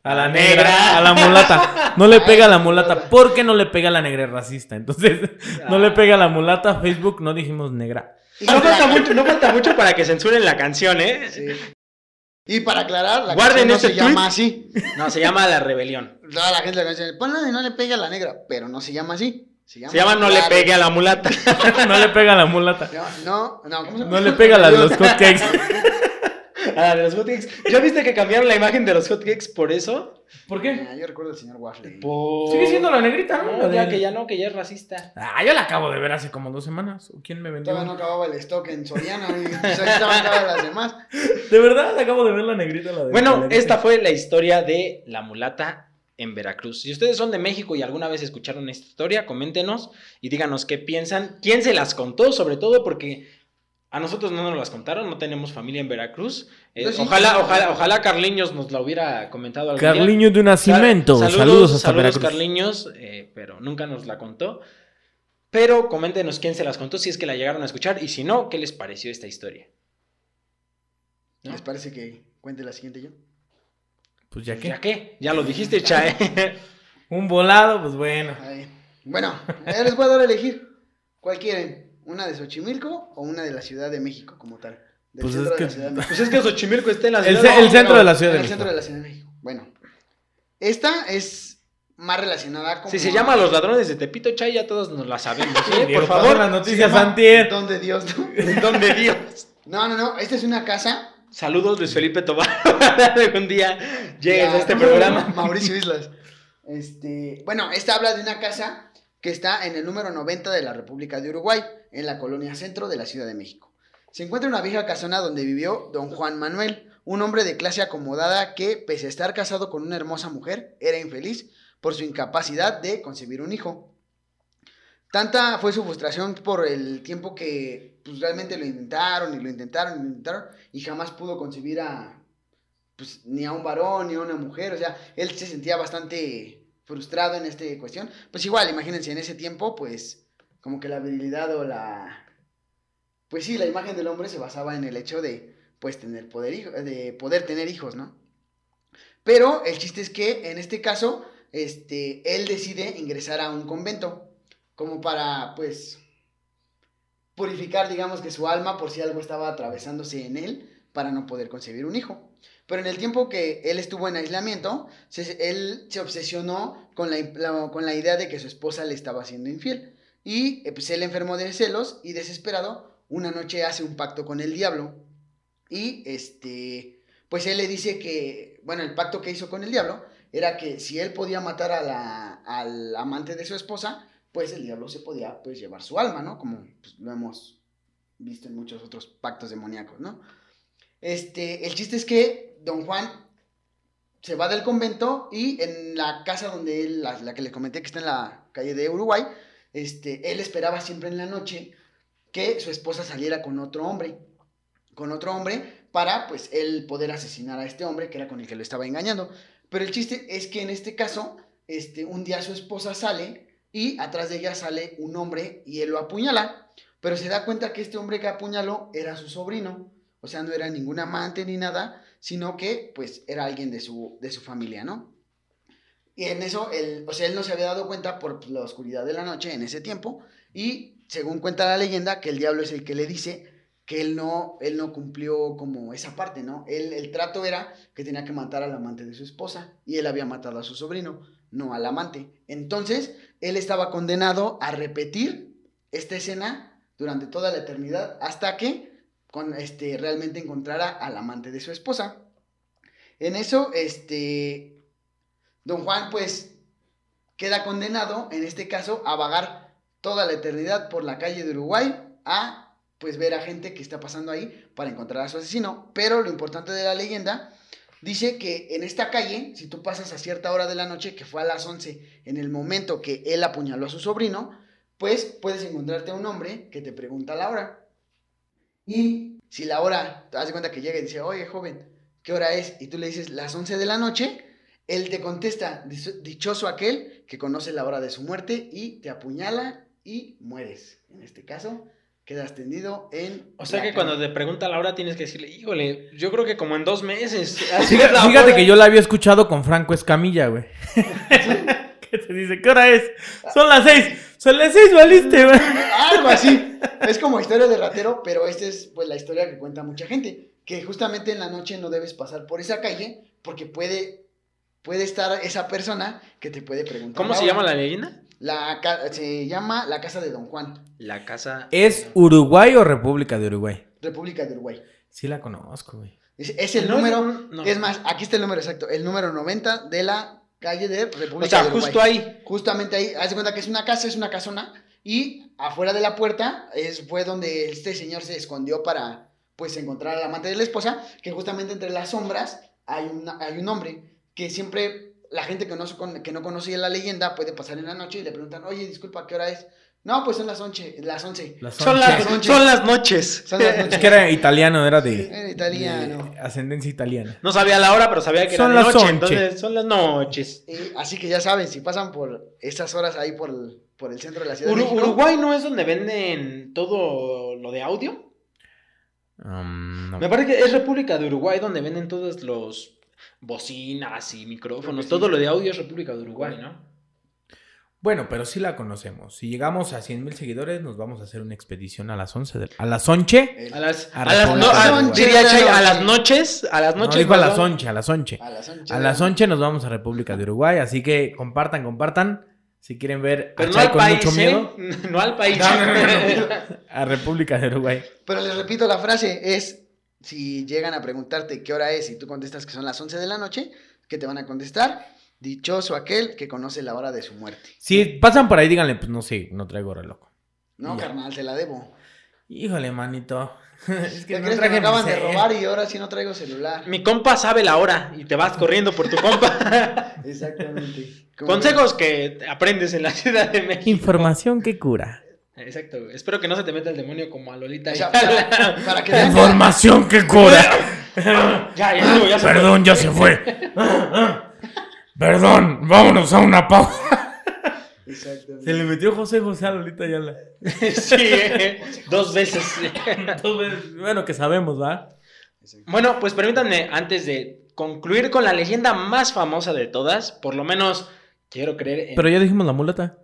A la negra, a la mulata. No le pega a la mulata. ¿Por qué no le pega a la negra? Es racista. Entonces, no le pega a la mulata. Facebook no dijimos negra. No falta mucho, no falta mucho para que censuren la canción, ¿eh? Sí. Y para aclarar, la Guarden canción no se tweet. llama así. No, se llama La Rebelión. Toda la gente la dice, ponla de no le pega a la negra, pero no se llama así. Se llama, Se llama No le pegue a la mulata. No le pega a la mulata. Llama- No, no, ¿cómo se llama? No le pega a la de los hotcakes. Ah, de los hotcakes. ¿Ya viste que cambiaron la imagen de los hotcakes por eso? ¿Por qué? Ah, yo recuerdo al señor Waffle. Por... Sigue siendo la negrita, ¿no? No, La ya de- que ya no, que ya es racista. Ah, yo la acabo de ver hace como dos semanas. ¿O ¿Quién me vendió? Todavía no acababa el stock en Soriana y pues ahí estaban todas las demás. De verdad, acabo de ver la negrita. La de Bueno, la esta fue la historia de la mulata en Veracruz. Si ustedes son de México y alguna vez escucharon esta historia, coméntenos y díganos qué piensan, quién se las contó, sobre todo porque a nosotros no nos las contaron, no tenemos familia en Veracruz. Eh, sí. ojalá, ojalá, ojalá Carliños nos la hubiera comentado algún día. Carliño de Nacimiento. Sal- Saludos, hasta saludos, Veracruz. Carliños, eh, pero nunca nos la contó. Pero coméntenos quién se las contó, si es que la llegaron a escuchar, y si no, ¿qué les pareció esta historia? ¿No? ¿Les parece que cuente la siguiente yo? Pues ya ¿Ya que. qué? Ya lo dijiste, Chae. Un volado, pues bueno. Ahí. Bueno, ya les voy a dar a elegir. ¿Cuál quieren? ¿Una de Xochimilco o una de la Ciudad de México como tal? Del Pues centro es de la que- Ciudad de México. pues es que Xochimilco está en la El ciudad. el centro de la Ciudad de el México. centro de la Ciudad de México. Bueno, esta es más relacionada con. Si se llama Los Ladrones de Tepito, Chay, ya todos nos la sabemos. ¿eh? Por favor, las noticias llama antier. Don de Dios, ¿no? don de Dios. No, no, no. Esta es una casa. Saludos, Luis Felipe Tobar. Algún día llegues Ya, a este ¿cómo se programa. Mauricio Islas. Este, bueno, esta habla de una casa que está en el número 90 de la República de Uruguay, en la colonia centro de la Ciudad de México. Se encuentra una vieja casona donde vivió don Juan Manuel, un hombre de clase acomodada que, pese a estar casado con una hermosa mujer, era infeliz por su incapacidad de concebir un hijo. Tanta fue su frustración por el tiempo que pues, realmente lo intentaron y lo intentaron y lo intentaron y jamás pudo concebir a, pues, ni a un varón ni a una mujer. O sea, él se sentía bastante frustrado en esta cuestión. Pues igual, imagínense, en ese tiempo, pues, como que la virilidad o la... Pues sí, la imagen del hombre se basaba en el hecho de, pues, tener poder, de poder tener hijos, ¿no? Pero el chiste es que, en este caso, este, él decide ingresar a un convento, como para, pues, purificar, digamos, que su alma por si algo estaba atravesándose en él para no poder concebir un hijo. Pero en el tiempo que él estuvo en aislamiento, se- él se obsesionó con la, con la idea de que su esposa le estaba siendo infiel. Y eh, pues él enfermó de celos y desesperado, una noche hace un pacto con el diablo. Y este, pues él le dice que, bueno, el pacto que hizo con el diablo era que si él podía matar a la, al amante de su esposa, pues el diablo se podía pues llevar su alma, ¿no? Como pues, lo hemos visto en muchos otros pactos demoníacos, ¿no? Este, el chiste es que don Juan se va del convento y en la casa donde él, la, que le comenté que está en la calle de Uruguay, este, él esperaba siempre en la noche que su esposa saliera con otro hombre, con otro hombre, para pues él poder asesinar a este hombre que era con el que lo estaba engañando. Pero el chiste es que en este caso, este, un día su esposa sale y atrás de ella sale un hombre y él lo apuñala, pero se da cuenta que este hombre que apuñaló era su sobrino, o sea, no era ningún amante ni nada, sino que pues era alguien de su, de su familia, ¿no? Y en eso, él, o sea, él no se había dado cuenta por la oscuridad de la noche en ese tiempo, y según cuenta la leyenda, que el diablo es el que le dice que él no, él no cumplió como esa parte, ¿no? Él, el trato era que tenía que matar al amante de su esposa, y él había matado a su sobrino, no al amante. Entonces, él estaba condenado a repetir esta escena durante toda la eternidad, hasta que con, este, realmente encontrara al amante de su esposa. En eso, este, don Juan, pues, queda condenado, en este caso, a vagar toda la eternidad por la calle de Uruguay, a, pues, ver a gente que está pasando ahí para encontrar a su asesino. Pero lo importante de la leyenda dice que en esta calle, si tú pasas a cierta hora de la noche, que fue a las 11, en el momento que él apuñaló a su sobrino, pues puedes encontrarte a un hombre que te pregunta la hora. Y si la hora, te das cuenta que llega y dice, oye joven, ¿qué hora es? Y tú le dices las 11 de la noche, él te contesta, dichoso aquel que conoce la hora de su muerte y te apuñala y mueres. En este caso, quedas tendido en... O sea que cama. cuando te pregunta la hora tienes que decirle, híjole, yo creo que como en dos meses. Fíjate, fíjate que yo la había escuchado con Franco Escamilla, güey. que te dice, ¿qué hora es? Son las seis. Son las seis, valiste, güey. Algo así. Es como historia de ratero, pero esta es pues la historia que cuenta mucha gente. Que justamente en la noche no debes pasar por esa calle porque puede, puede estar esa persona que te puede preguntar. ¿Cómo se llama la leyenda? La se llama la casa de Don Juan, La casa. ¿Es Uruguay o República de Uruguay? República de Uruguay. Sí la conozco, güey. Es, es el No, número, no, no. es más, aquí está el número exacto, el número 90 de la calle de República O sea, de Uruguay. justo ahí. Justamente ahí, haz de cuenta que es una casa, es una casona, y afuera de la puerta es, fue donde este señor se escondió para, pues, encontrar al amante de la esposa, que justamente entre las sombras hay, una, hay un hombre que siempre, la gente que no, que no conocía la leyenda puede pasar en la noche y le preguntan, oye, disculpa, ¿qué hora es? No, pues son las 11, las 11. Las Son las, son las noches. Son las Es noches. que era italiano, era de, Era italiano. de ascendencia italiana. No sabía la hora, pero sabía que Son era de las noche. Entonces, son las noches. Y así que ya saben, si pasan por estas horas ahí por el, por el centro de la ciudad de México, Uruguay no es donde venden todo lo de audio. Um, no. Me parece que es República de Uruguay donde venden todos los bocinas y micrófonos. Todo lo de audio es República de Uruguay, ¿no? Bueno, pero sí la conocemos. Si llegamos a 100 mil seguidores, nos vamos a hacer una expedición a las 11 de... ¿A las 11? el- A las, A a las, no, a- diría Chay, a las noches, a las No, noches. a las vamos- 11, a las 11. a las 11. A las 11 nos vamos a República de Uruguay, así que compartan, compartan. Si quieren ver a Pero no Chay al con país, mucho ¿eh? miedo, No al país. No, no, no, a República de Uruguay. Pero les repito, la frase es, si llegan a preguntarte qué hora es y tú contestas que son las 11 de la noche, ¿qué te van a contestar? Dichoso aquel que conoce la hora de su muerte. Si pasan por ahí, díganle, pues no sé, no traigo reloj. No, Ya. carnal, te la debo. Híjole, manito. es ¿Qué no crees que traje me mi acaban de robar y ahora sí no traigo celular? Mi compa sabe la hora y te vas corriendo por tu compa. Exactamente. Consejos que aprendes en la Ciudad de México. Información que cura. Exacto. güey. Espero que no se te meta el demonio como a Lolita. O sea, para, para que que- Información que cura. ya, ya, ya se fue. Perdón, ya se fue. Perdón, vámonos a una pausa. Exactamente. Se le metió José José a Lolita Yala. Sí, eh, dos veces. Dos veces. Bueno, que sabemos, ¿va? Bueno, pues permítanme, antes de concluir con la leyenda más famosa de todas, por lo menos quiero creer en... Pero ya dijimos la muleta.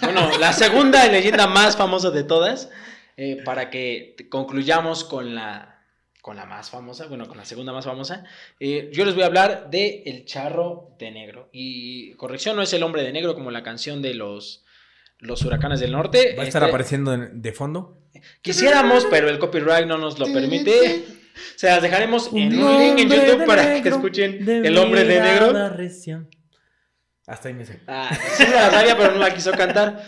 Bueno, la segunda leyenda más famosa de todas, eh, para que concluyamos con la, con la más famosa, bueno, con la segunda más famosa, eh, yo les voy a hablar de El Charro de Negro. Y corrección, no es el hombre de negro como la canción de los, los huracanes del norte. Va a estar Este, apareciendo en- de fondo. Quisiéramos, pero el copyright no nos lo permite. Se las dejaremos en un link en YouTube para que escuchen El hombre de negro. Hasta ahí me sé. Ah, sí la sabía, pero no la quiso cantar.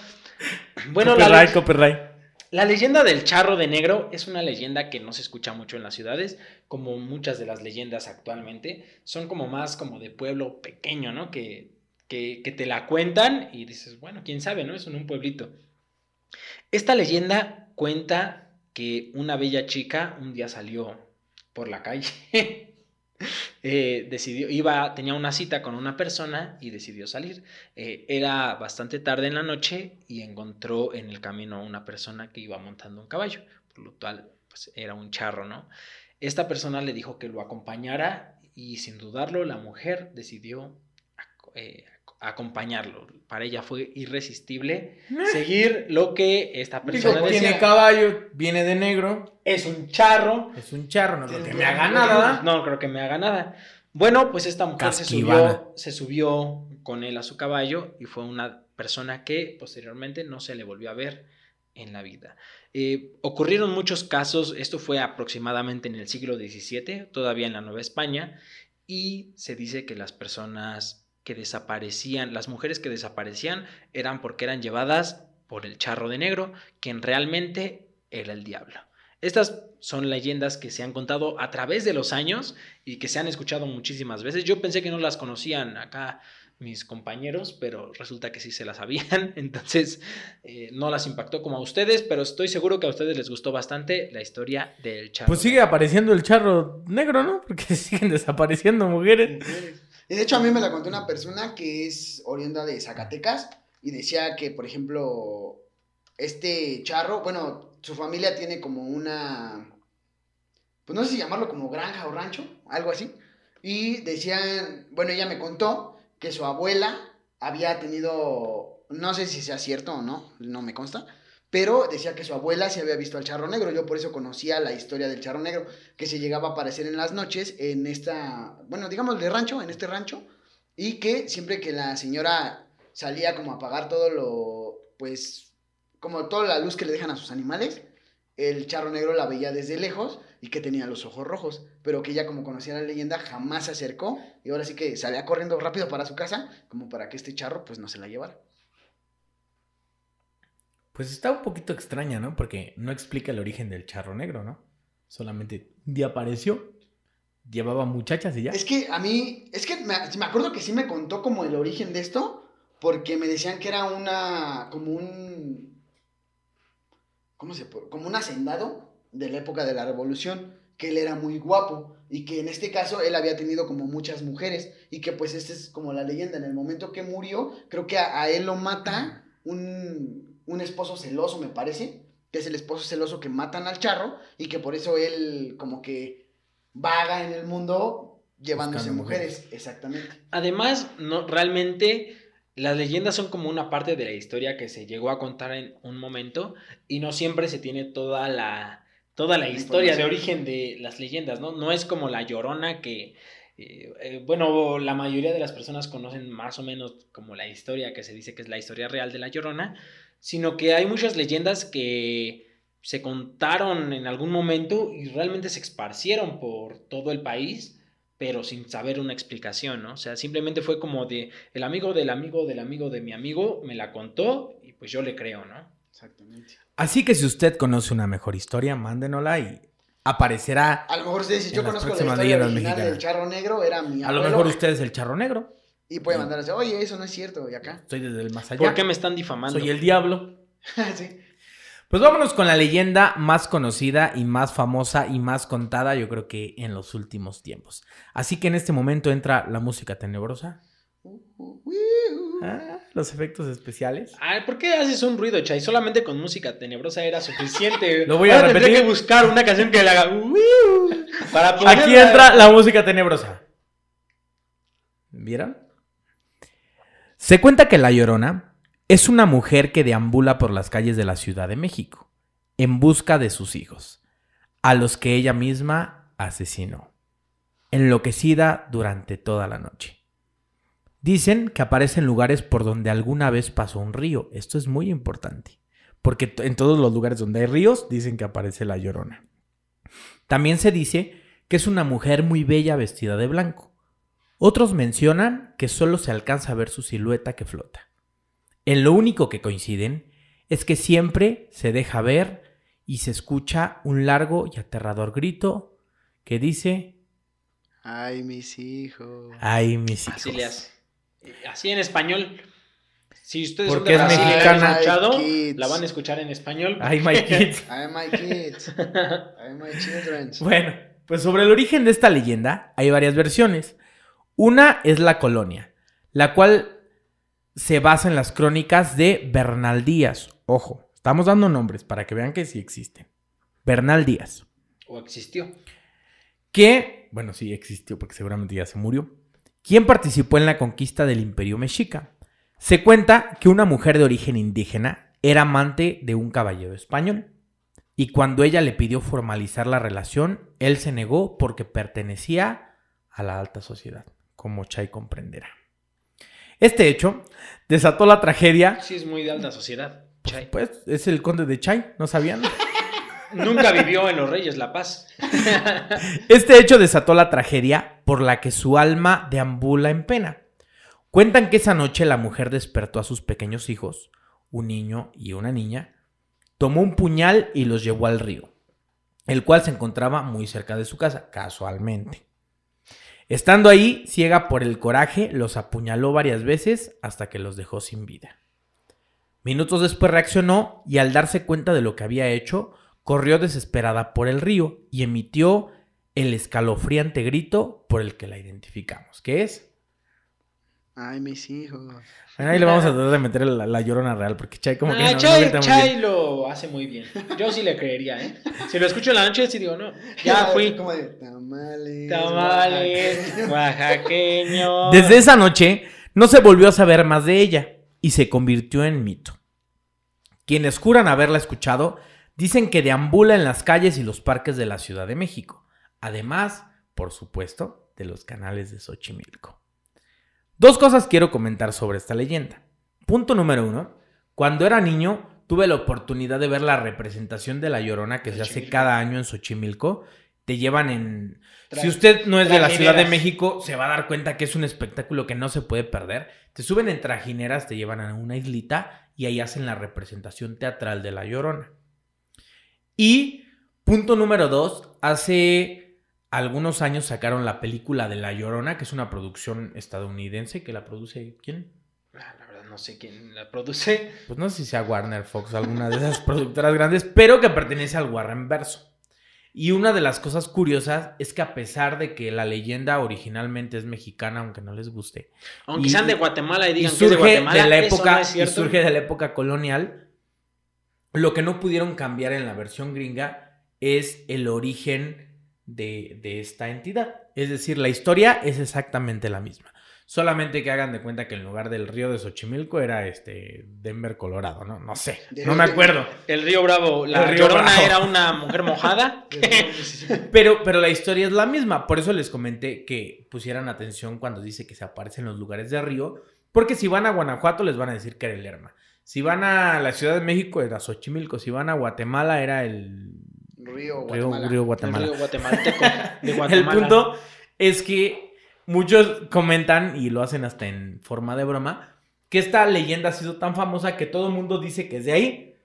Bueno, la, copyright, copyright. La leyenda del charro de negro es una leyenda que no se escucha mucho en las ciudades, como muchas de las leyendas actualmente. Son como más como de pueblo pequeño, ¿no? Que, que, te la cuentan y dices, bueno, quién sabe, ¿no? Es en un pueblito. Esta leyenda cuenta que una bella chica un día salió por la calle. eh, decidió, iba, tenía una cita con una persona y decidió salir. Eh, era bastante tarde en la noche y encontró en el camino a una persona que iba montando un caballo, por lo cual pues, era un charro, ¿no? Esta persona le dijo que lo acompañara y sin dudarlo la mujer decidió eh, acompañarlo. Para ella fue irresistible seguir lo que esta persona Digo, decía. tiene caballo, viene de negro, Es un charro. es un charro, no creo que me haga nada. No creo que me haga nada. Bueno, pues esta mujer se Casquivana. subió, se subió con él a su caballo y fue una persona que posteriormente no se le volvió a ver en la vida. Eh, ocurrieron muchos casos, esto fue aproximadamente en el siglo XVII, todavía en la Nueva España, y se dice que las personas que desaparecían, las mujeres que desaparecían eran porque eran llevadas por el charro de negro, quien realmente era el diablo. Estas son leyendas que se han contado a través de los años y que se han escuchado muchísimas veces. Yo pensé que no las conocían acá mis compañeros, pero resulta que sí se las sabían, entonces eh, no las impactó como a ustedes, pero estoy seguro que a ustedes les gustó bastante la historia del charro. Pues sigue apareciendo el charro negro, ¿no? Porque siguen desapareciendo mujeres. De hecho a mí me la contó una persona que es oriunda de Zacatecas y decía que, por ejemplo, este charro, bueno, su familia tiene como una, pues no sé si llamarlo como granja o rancho, algo así. Y decían, bueno, ella me contó que su abuela había tenido, no sé si sea cierto o no, no me consta, pero decía que su abuela se había visto al charro negro. Yo por eso conocía la historia del charro negro, que se llegaba a aparecer en las noches en esta, bueno, digamos de rancho, en este rancho, y que siempre que la señora salía como a apagar todo lo, pues, como toda la luz que le dejan a sus animales, el charro negro la veía desde lejos y que tenía los ojos rojos, pero que ella como conocía la leyenda jamás se acercó y ahora sí que salía corriendo rápido para su casa como para que este charro pues no se la llevara. Pues está un poquito extraña, ¿no? Porque no explica el origen del charro negro, ¿no? Solamente un día apareció, llevaba muchachas y ya. Es que a mí, es que me, acuerdo que sí me contó como el origen de esto, porque me decían que era una, como un, ¿cómo se puede? Como un hacendado de la época de la revolución, que él era muy guapo y que en este caso él había tenido como muchas mujeres y que pues esta es como la leyenda, en el momento que murió, creo que a él lo mata un, un esposo celoso, me parece, que es el esposo celoso que matan al charro y que por eso él como que vaga en el mundo llevándose mujeres, exactamente. Además, no, realmente las leyendas son como una parte de la historia que se llegó a contar en un momento y no siempre se tiene toda la, toda la La historia de origen de las leyendas, ¿no? No es como la llorona que, eh, eh, bueno, la mayoría de las personas conocen más o menos como la historia que se dice que es la historia real de la llorona, sino que hay muchas leyendas que se contaron en algún momento y realmente se esparcieron por todo el país pero sin saber una explicación, ¿no? O sea, simplemente fue como de el amigo del amigo del amigo de mi amigo me la contó y pues yo le creo, ¿no? Exactamente. Así que si usted conoce una mejor historia, mándenosla y aparecerá. A lo mejor En yo conozco la historia original del charro negro, era mi A lo mejor usted es el charro negro. Y puede mandar así, oye, eso no es cierto, y acá. Estoy desde el más allá. ¿Por qué me están difamando? Soy el diablo. sí. Pues vámonos con la leyenda más conocida y más famosa y más contada, yo creo que en los últimos tiempos. Así que en este momento entra la música tenebrosa. Uh, uh, uh. Ah, los efectos especiales. Ay, ¿por qué haces un ruido, Chay? Solamente con música tenebrosa era suficiente. Lo voy a Ahora tendré repetir. que buscar una canción que le haga para Aquí entra la música tenebrosa. ¿Vieron? Se cuenta que La Llorona es una mujer que deambula por las calles de la Ciudad de México en busca de sus hijos, a los que ella misma asesinó, enloquecida durante toda la noche. Dicen que aparece en lugares por donde alguna vez pasó un río. Esto es muy importante, porque en todos los lugares donde hay ríos dicen que aparece la Llorona. También se dice que es una mujer muy bella vestida de blanco. Otros mencionan que solo se alcanza a ver su silueta que flota. En lo único que coinciden es que siempre se deja ver y se escucha un largo y aterrador grito que dice Ay, mis hijos. Ay, mis hijos. Así le hace. Así en español. Si ustedes Porque son de es Brasil la escuchado, la van a escuchar en español. Ay, my kids. Ay, my kids. Ay, my children. Bueno, pues sobre el origen de esta leyenda hay varias versiones. Una es la colonia, la cual se basa en las crónicas de Bernal Díaz. Ojo, estamos dando nombres para que vean que sí existen. Bernal Díaz. O existió. que, bueno, sí existió porque seguramente ya se murió, quien participó en la conquista del imperio mexica. Se cuenta que una mujer de origen indígena era amante de un caballero español, y cuando ella le pidió formalizar la relación, él se negó porque pertenecía a la alta sociedad, como Chay comprenderá. Este hecho desató la tragedia, Sí, es muy de alta sociedad. Chay. pues es el conde de Chay, ¿no sabían? Nunca vivió en Los Reyes La Paz. Este hecho desató la tragedia por la que su alma deambula en pena. Cuentan que esa noche la mujer despertó a sus pequeños hijos, un niño y una niña, tomó un puñal y los llevó al río, el cual se encontraba muy cerca de su casa, casualmente. Estando ahí, ciega por el coraje, los apuñaló varias veces hasta que los dejó sin vida. Minutos después reaccionó y al darse cuenta de lo que había hecho, corrió desesperada por el río y emitió el escalofriante grito por el que la identificamos, que es... Ay, mis hijos. Bueno, ahí le vamos a tratar de meter la, la llorona real, porque Chay como que Ah, no, no Chay, muy Chay bien. lo hace muy bien. Yo sí le creería, ¿eh? Si lo escucho en la noche, sí digo, no. Ya fui. Como de tamales. Tamales, oaxaqueño. Desde esa noche no se volvió a saber más de ella y se convirtió en mito. Quienes juran haberla escuchado dicen que deambula en las calles y los parques de la Ciudad de México, además, por supuesto, de los canales de Xochimilco. Dos cosas quiero comentar sobre esta leyenda. Punto número uno, cuando era niño tuve la oportunidad de ver la representación de la Llorona que se hace cada año en Xochimilco. Te llevan en... Tra- si usted no es de la Ciudad de. México, se va a dar cuenta que es un espectáculo que no se puede perder. Te suben en trajineras, te llevan a una islita y ahí hacen la representación teatral de la Llorona. Y punto número dos, hace algunos años sacaron la película de La Llorona, que es una producción estadounidense que la produce ¿quién? Ah, La verdad, no sé quién la produce. Pues no sé si sea Warner Fox, alguna de esas productoras grandes, pero que pertenece al Warren Verso. Y una de las cosas curiosas es que a pesar de que la leyenda originalmente es mexicana, aunque no les guste, Aunque Y- sean de Guatemala y y digan que es de Guatemala, la época no y surge de la época colonial, lo que no pudieron cambiar en la versión gringa es el origen de, de esta entidad. Es decir, la historia es exactamente la misma. Solamente que hagan de cuenta que en lugar del río de Xochimilco era este Denver, Colorado, ¿no? No sé, no me acuerdo. El río Bravo, la río Llorona Bravo. era una mujer mojada. Pero, pero la historia es la misma. Por eso les comenté que pusieran atención cuando dice que se aparece en los lugares de río. Porque si van a Guanajuato les van a decir que era el Lerma. Si van a la Ciudad de México era Xochimilco. Si van a Guatemala era el Río río, Guatemala. río El Guatemala. río guatemalteco de El Guatemala. punto es que muchos comentan y lo hacen hasta en forma de broma que esta leyenda ha sido tan famosa que todo el mundo dice que es de ahí,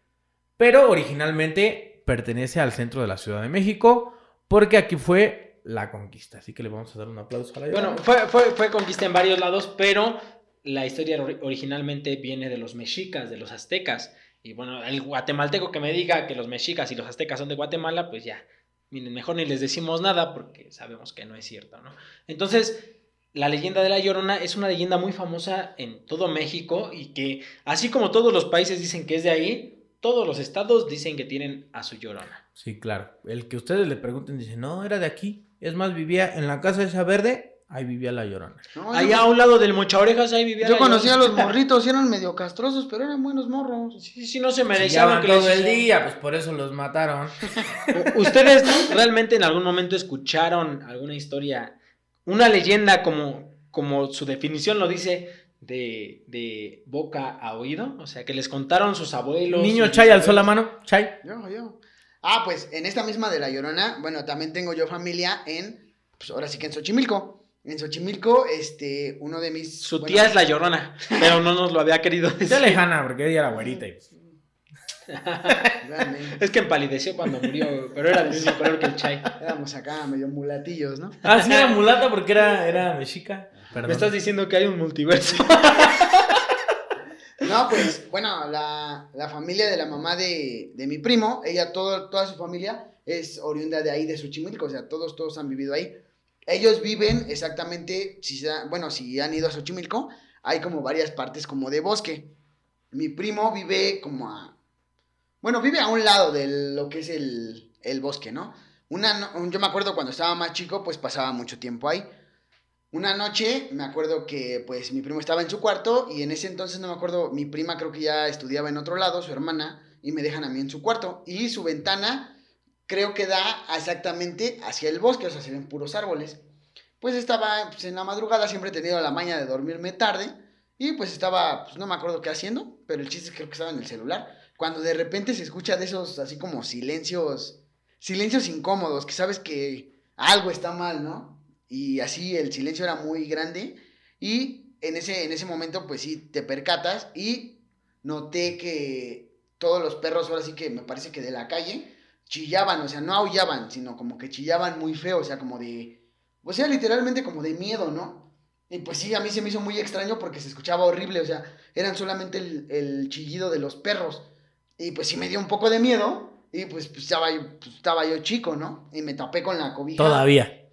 pero originalmente pertenece al centro de la Ciudad de México porque aquí fue la conquista. Así que le vamos a dar un aplauso a la Bueno, fue, fue, fue conquista en varios lados, pero la historia ori- originalmente viene de los mexicas, de los aztecas. Y bueno, el guatemalteco que me diga que los mexicas y los aztecas son de Guatemala, pues ya, miren, mejor ni les decimos nada porque sabemos que no es cierto, ¿no? Entonces, la leyenda de la Llorona es una leyenda muy famosa en todo México y que, así como todos los países dicen que es de ahí, todos los estados dicen que tienen a su Llorona. Sí, claro. El que ustedes le pregunten dice, no, era de aquí. Es más, vivía en la casa esa verde, ahí vivía la Llorona. No, Allá a yo, un lado del Mocha Orejas, ahí vivía yo la conocí a los Llorona. morritos eran medio castrosos, pero eran buenos morros. Sí, sí, no se merecían que todo les el día, pues por eso los mataron. ¿Ustedes realmente en algún momento escucharon alguna historia, una leyenda como, como su definición lo dice, de, de boca a oído? O sea, que les contaron sus abuelos. Niño sus Chay alzó la mano. Chay. Yo, yo. Ah, pues en esta misma de La Llorona, bueno, también tengo yo familia en, pues ahora sí que en Xochimilco. En Xochimilco, este, uno de mis... Su bueno, tía es la llorona, pero no nos lo había querido decir. Está lejana, porque ella era güerita. y- pues, realmente, Es que empalideció cuando murió, pero era del mismo color que el chai. Éramos acá medio mulatillos, ¿no? Ah, sí, era mulata porque era, era mexica. Perdón. Me estás diciendo que hay un multiverso. No, pues, bueno, la, la familia de la mamá de, de mi primo, ella, todo, toda su familia es oriunda de ahí, de Xochimilco, o sea, todos, todos han vivido ahí. Ellos viven exactamente, si se bueno, si han ido a Xochimilco, hay como varias partes como de bosque. Mi primo vive como a, bueno, vive a un lado de lo que es el, el bosque, ¿no? Una, yo me acuerdo cuando estaba más chico, pues pasaba mucho tiempo ahí. Una noche me acuerdo que pues mi primo estaba en su cuarto y en ese entonces no me acuerdo, mi prima creo que ya estudiaba en otro lado, su hermana, y me dejan a mí en su cuarto. Y su ventana creo que da exactamente hacia el bosque, o sea, se puros árboles. Pues estaba pues, en la madrugada, siempre he tenido la maña de dormirme tarde y pues estaba, pues no me acuerdo qué haciendo, pero el chiste es que creo que estaba en el celular. Cuando de repente se escucha de esos así como silencios, silencios incómodos, que sabes que algo está mal, ¿no? y así el silencio era muy grande y en ese, en ese momento pues sí te percatas y noté que todos los perros ahora sí que me parece que de la calle chillaban, o sea, no aullaban, sino como que chillaban muy feo, o sea, como de, o sea, literalmente como de miedo, ¿no? Y pues sí, a mí se me hizo muy extraño porque se escuchaba horrible, o sea, eran solamente el, el chillido de los perros. Y pues sí me dio un poco de miedo y pues, pues, estaba, yo, pues, estaba yo chico, ¿no? Y me tapé con la cobija. Todavía.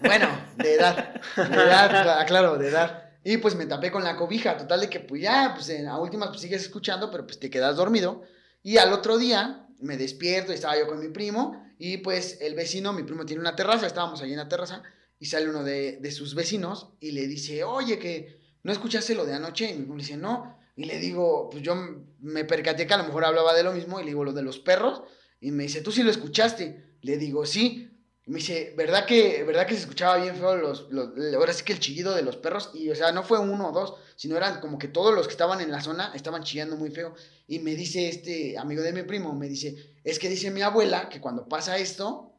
Bueno, de edad, de edad, claro, de edad. Y pues me tapé con la cobija, total de que pues ya, pues en, a últimas pues sigues escuchando, pero pues te quedas dormido. Y al otro día me despierto, estaba yo con mi primo y pues el vecino, mi primo tiene una terraza, estábamos allí en la terraza y sale uno de, de sus vecinos y le dice, oye, que no escuchaste lo de anoche. Y mi primo le dice, no. Y le digo, pues yo me percaté que a lo mejor hablaba de lo mismo y le digo lo de los perros. Y me dice, ¿tú sí lo escuchaste? Le digo, sí. Me dice, ¿verdad que, ¿verdad que se escuchaba bien feo los, los, ahora sí que el chillido de los perros? Y, o sea, no fue uno o dos, sino eran como que todos los que estaban en la zona estaban chillando muy feo. Y me dice este amigo de mi primo, me dice, es que dice mi abuela que cuando pasa esto,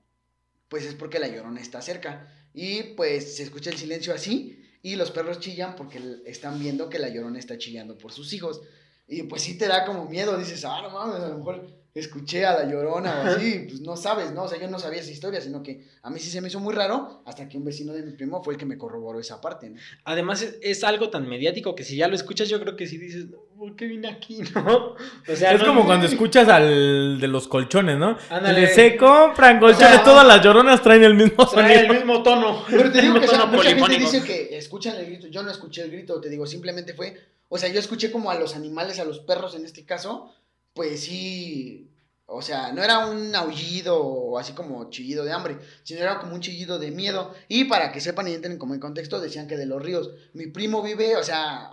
pues es porque la llorona está cerca. Y pues se escucha el silencio así y los perros chillan porque están viendo que la llorona está chillando por sus hijos. Y pues sí te da como miedo, dices, ah, no mames, a lo mejor escuché a la llorona o así, pues no sabes, ¿no? O sea, yo no sabía esa historia, sino que a mí sí se me hizo muy raro hasta que un vecino de mi primo fue el que me corroboró esa parte, ¿no? Además es, es algo tan mediático que si ya lo escuchas yo creo que sí dices, ¿por qué vine aquí, no? O sea, es no- como cuando escuchas al de los colchones, ¿no? Ándale. Se compran colchones, O sea, todas las lloronas traen el mismo el tono. Pero te digo que o sea, mucha gente dice que escuchan el grito, yo no escuché el grito, te digo, simplemente fue, o sea, yo escuché como a los animales, a los perros en este caso, pues sí, o sea, no era un aullido o así como chillido de hambre, sino era como un chillido de miedo. Y para que sepan y entren como en contexto, decían que de los ríos. Mi primo vive, o sea,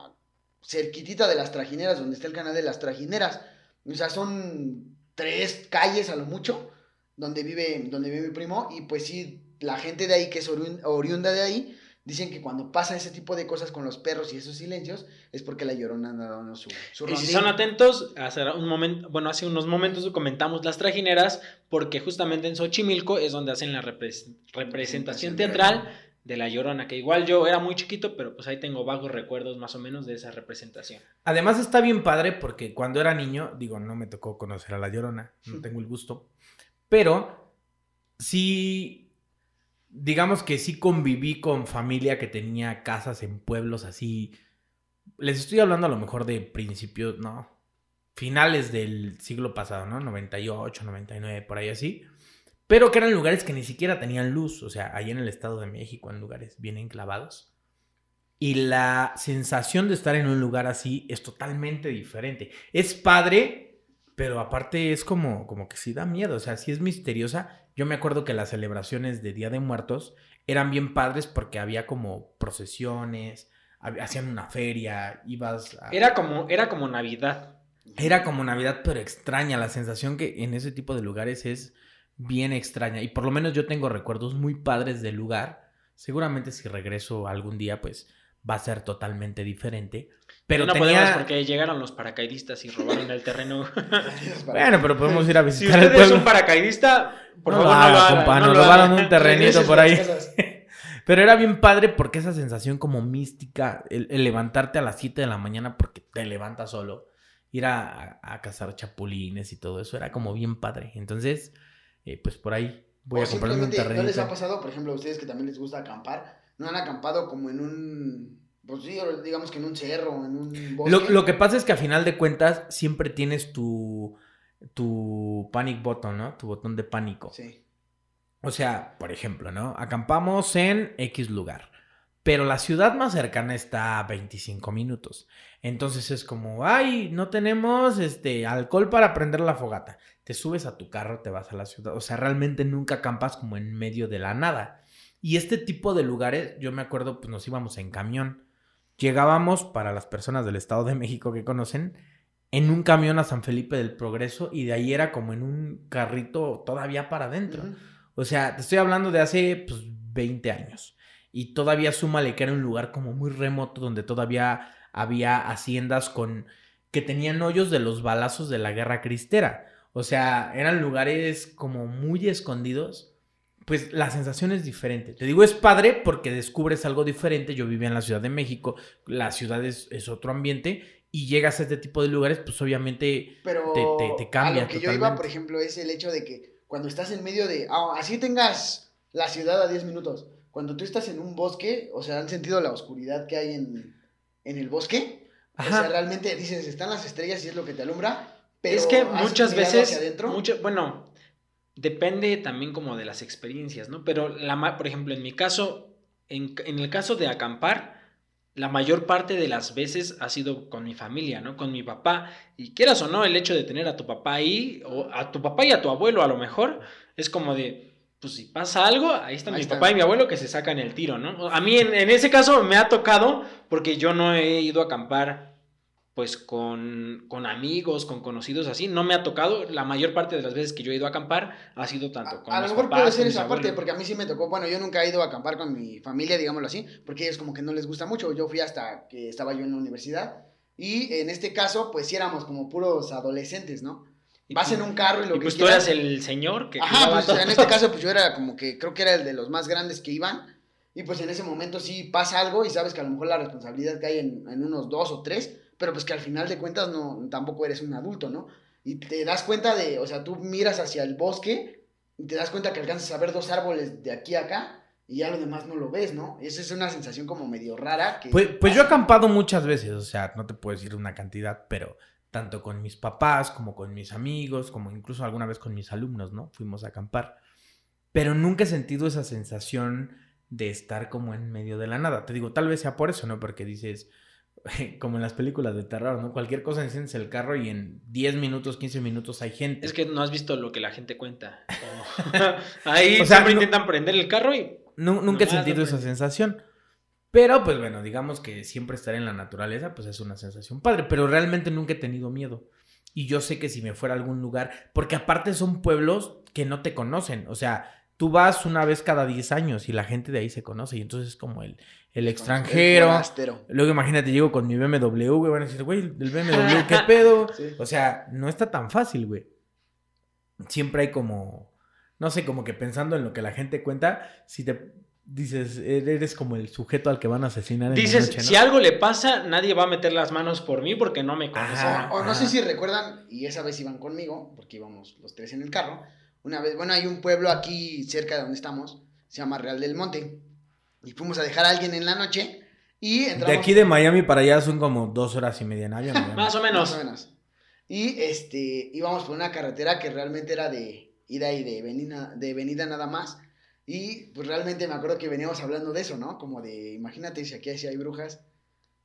cerquitita de las trajineras, donde está el canal de las trajineras. O sea, son tres calles a lo mucho donde vive, donde vive mi primo. Y pues sí, la gente de ahí, que es oriun- oriunda de ahí, dicen que cuando pasa ese tipo de cosas con los perros y esos silencios, es porque la llorona anda dando su, su Y si son atentos, hace un momento, bueno, hace unos momentos comentamos las trajineras, porque justamente en Xochimilco es donde hacen la repres- representación teatral de La Llorona, que igual yo era muy chiquito, pero pues ahí tengo vagos recuerdos más o menos de esa representación. Además está bien padre porque cuando era niño, digo, no me tocó conocer a la Llorona, no tengo el gusto, pero sí, digamos que sí conviví con familia que tenía casas en pueblos así. Les estoy hablando a lo mejor de principios, no, finales del siglo pasado, ¿no? 98, 99, por ahí así. Pero que eran lugares que ni siquiera tenían luz, o sea, ahí en el Estado de México, en lugares bien enclavados. Y la sensación de estar en un lugar así es totalmente diferente. Es padre, pero aparte es como, como que sí da miedo, o sea, sí es misteriosa. Yo me acuerdo que las celebraciones de Día de Muertos eran bien padres porque había como procesiones, hacían una feria, ibas a... Era como, era como Navidad. Era como Navidad, pero extraña. La sensación que en ese tipo de lugares es bien extraña. Y por lo menos yo tengo recuerdos muy padres del lugar. Seguramente si regreso algún día, pues va a ser totalmente diferente. Pero no tenía... podemos porque llegaron los paracaidistas y robaron el terreno. Bueno, pero podemos ir a si visitar el usted es pueblo. un paracaidista, por No favor lo no lo haga, haga. compa, no nos lo robaron un terrenito por ahí. Pero era bien padre porque esa sensación como mística, el, el levantarte a las 7 de la mañana porque te levantas solo, ir a, a- a cazar chapulines y todo eso, era como bien padre. Entonces, eh, pues por ahí voy o a comprarme un simplemente, ¿no les ha pasado, por ejemplo, a ustedes que también les gusta acampar, no han acampado como en un, pues sí, digamos que en un cerro, en un bosque? Lo, lo que pasa es que a final de cuentas siempre tienes tu, tu panic button, ¿no? Tu botón de pánico. Sí. O sea, por ejemplo, ¿no? Acampamos en X lugar, pero la ciudad más cercana está a 25 minutos. Entonces es como, ay, no tenemos este alcohol para prender la fogata. Te subes a tu carro, te vas a la ciudad. O sea, realmente nunca acampas como en medio de la nada. Y este tipo de lugares, yo me acuerdo, pues nos íbamos en camión. Llegábamos, para las personas del Estado de México que conocen, en un camión a San Felipe del Progreso y de ahí era como en un carrito todavía para adentro. O sea, te estoy hablando de hace pues, 20 años. Y todavía súmale que era un lugar como muy remoto donde todavía había haciendas con que tenían hoyos de los balazos de la guerra cristera. O sea, eran lugares como muy escondidos. Pues la sensación es diferente. Te digo, es padre porque descubres algo diferente. Yo vivía en la Ciudad de México, la ciudad es, es otro ambiente y llegas a este tipo de lugares, pues obviamente Pero te- te- te cambia a lo que yo iba, por ejemplo, es el hecho de que cuando estás en medio de, ah, así tengas la ciudad a 10 minutos, cuando tú estás en un bosque, o sea, han sentido la oscuridad que hay en, en el bosque, o Ajá. sea, realmente dices, están las estrellas y es lo que te alumbra, pero es que has muchas veces, mucho- bueno, depende también como de las experiencias, ¿no? Pero, la, por ejemplo, en mi caso, en, en el caso de acampar, la mayor parte de las veces ha sido con mi familia, ¿no? Con mi papá. Y quieras o no, el hecho de tener a tu papá ahí, o a tu papá y a tu abuelo a lo mejor, es como de, pues si pasa algo, ahí están Ahí mi papá y mi abuelo que se sacan el tiro, ¿no? A mí en, en ese caso me ha tocado porque yo no he ido a acampar pues con, con amigos, con conocidos así, no me ha tocado. La mayor parte de las veces que yo he ido a acampar ha sido tanto con a, a lo mejor puede ser esa parte, porque a mí sí me tocó, bueno, yo nunca he ido a acampar con mi familia, digámoslo así, porque ellos como que no les gusta mucho, yo fui hasta que estaba yo en la universidad, y en este caso, pues sí éramos como puros adolescentes, ¿no? Y Vas tú- en un carro y lo Y que pues tú quieras. eras el señor que Ajá, pues todo. en este caso, pues yo era como que creo que era el de los más grandes que iban. Y pues en ese momento sí pasa algo y sabes que a lo mejor la responsabilidad que hay en, en unos dos o tres, pero pues que al final de cuentas no, tampoco eres un adulto, ¿no? Y te das cuenta de, o sea, tú miras hacia el bosque y te das cuenta que alcanzas a ver dos árboles de aquí a acá y ya lo demás no lo ves, ¿no? Esa es una sensación como medio rara. Que Pues, pues yo he acampado muchas veces, o sea, no te puedo decir una cantidad, pero tanto con mis papás como con mis amigos, como incluso alguna vez con mis alumnos, ¿no? Fuimos a acampar. Pero nunca he sentido esa sensación de estar como en medio de la nada. Te digo, tal vez sea por eso, ¿no? Porque dices, como en las películas de terror, ¿no? Cualquier cosa enciendes el carro y en 10 minutos, 15 minutos hay gente. Es que no has visto lo que la gente cuenta. Ahí O sea, siempre no- intentan prender el carro y Nu- nunca he sentido esa sensación. Pero, pues bueno, digamos que siempre estar en la naturaleza, pues es una sensación padre. Pero realmente nunca he tenido miedo. Y yo sé que si me fuera a algún lugar, porque aparte son pueblos que no te conocen. O sea, tú vas una vez cada 10 años y la gente de ahí se conoce. Y entonces es como el, el El extranjero. forastero. Luego imagínate, llego con mi BMW, güey, van a decir, güey, el BMW, ¿qué pedo? Sí. O sea, no está tan fácil, güey. Siempre hay como, no sé, como que pensando en lo que la gente cuenta, si te dices, eres como el sujeto al que van a asesinar en dices, la noche, ¿no? si algo le pasa, nadie va a meter las manos por mí porque no me conoce. Ajá. O, no sé si recuerdan, y esa vez iban conmigo, porque íbamos los tres en el carro. Una vez, bueno, hay un pueblo aquí cerca de donde estamos, se llama Real del Monte. Y fuimos a dejar a alguien en la noche y entramos. De aquí de Miami para allá son como dos horas y media en avión. Más o menos. Más o menos. Y este, íbamos por una carretera que realmente era de ida y de venida, de venida nada más. Y pues realmente me acuerdo que veníamos hablando de eso, ¿no? Como de, imagínate si aquí hay brujas,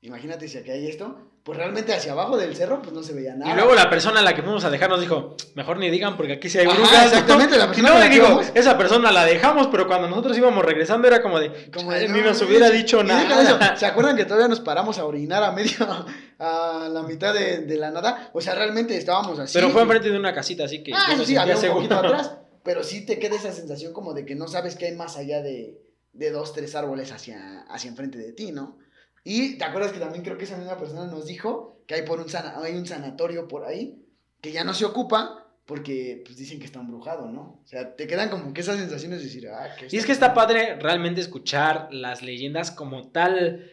imagínate si aquí hay esto. Pues realmente hacia abajo del cerro pues no se veía nada. Y luego la persona a la que fuimos a dejar nos dijo, mejor ni digan porque aquí sí hay Ajá, brujas. exactamente, la persona no, y que digo, esa persona la dejamos, pero cuando nosotros íbamos regresando era como de, Como "Chale, de, ni no, nos no, hubiera dicho nada. eso, ¿Se acuerdan que todavía nos paramos a orinar a medio, a la mitad de, de la nada? O sea, realmente estábamos así. Pero fue enfrente de una casita, así que Ah, eso sí, había un seguro. poquito atrás. Pero sí te queda esa sensación como de que no sabes qué hay más allá de, de dos, tres árboles hacia, hacia enfrente de ti, ¿no? Y te acuerdas que también creo que esa misma persona nos dijo que hay, por un, sana- hay un sanatorio por ahí que ya no se ocupa porque pues dicen que está embrujado, ¿no? O sea, te quedan como que esas sensaciones de decir, ah, que Y es que está padre realmente escuchar las leyendas como tal,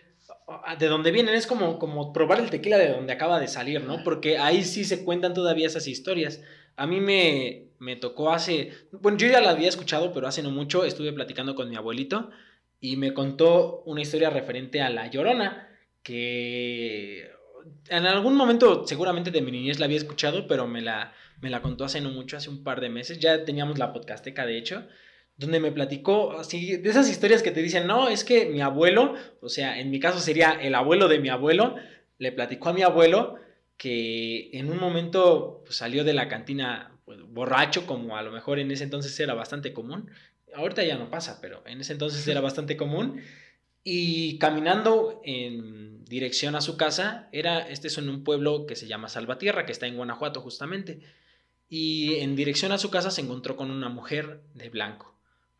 de donde vienen, es como, como probar el tequila de donde acaba de salir, ¿no? Porque ahí sí se cuentan todavía esas historias. A mí me, me tocó hace, bueno, yo ya la había escuchado, pero hace no mucho estuve platicando con mi abuelito y me contó una historia referente a La Llorona, que en algún momento seguramente de mi niñez la había escuchado, pero me la, me la contó hace no mucho, hace un par de meses. Ya teníamos la podcasteca, de hecho, donde me platicó así de esas historias que te dicen, no, es que mi abuelo, o sea, en mi caso sería el abuelo de mi abuelo, le platicó a mi abuelo que en un momento pues, salió de la cantina pues, borracho, como a lo mejor en ese entonces era bastante común. Ahorita ya no pasa, pero en ese entonces era bastante común. Y caminando en dirección a su casa, era, este es en un pueblo que se llama Salvatierra, que está en Guanajuato justamente. Y en dirección a su casa se encontró con una mujer de blanco.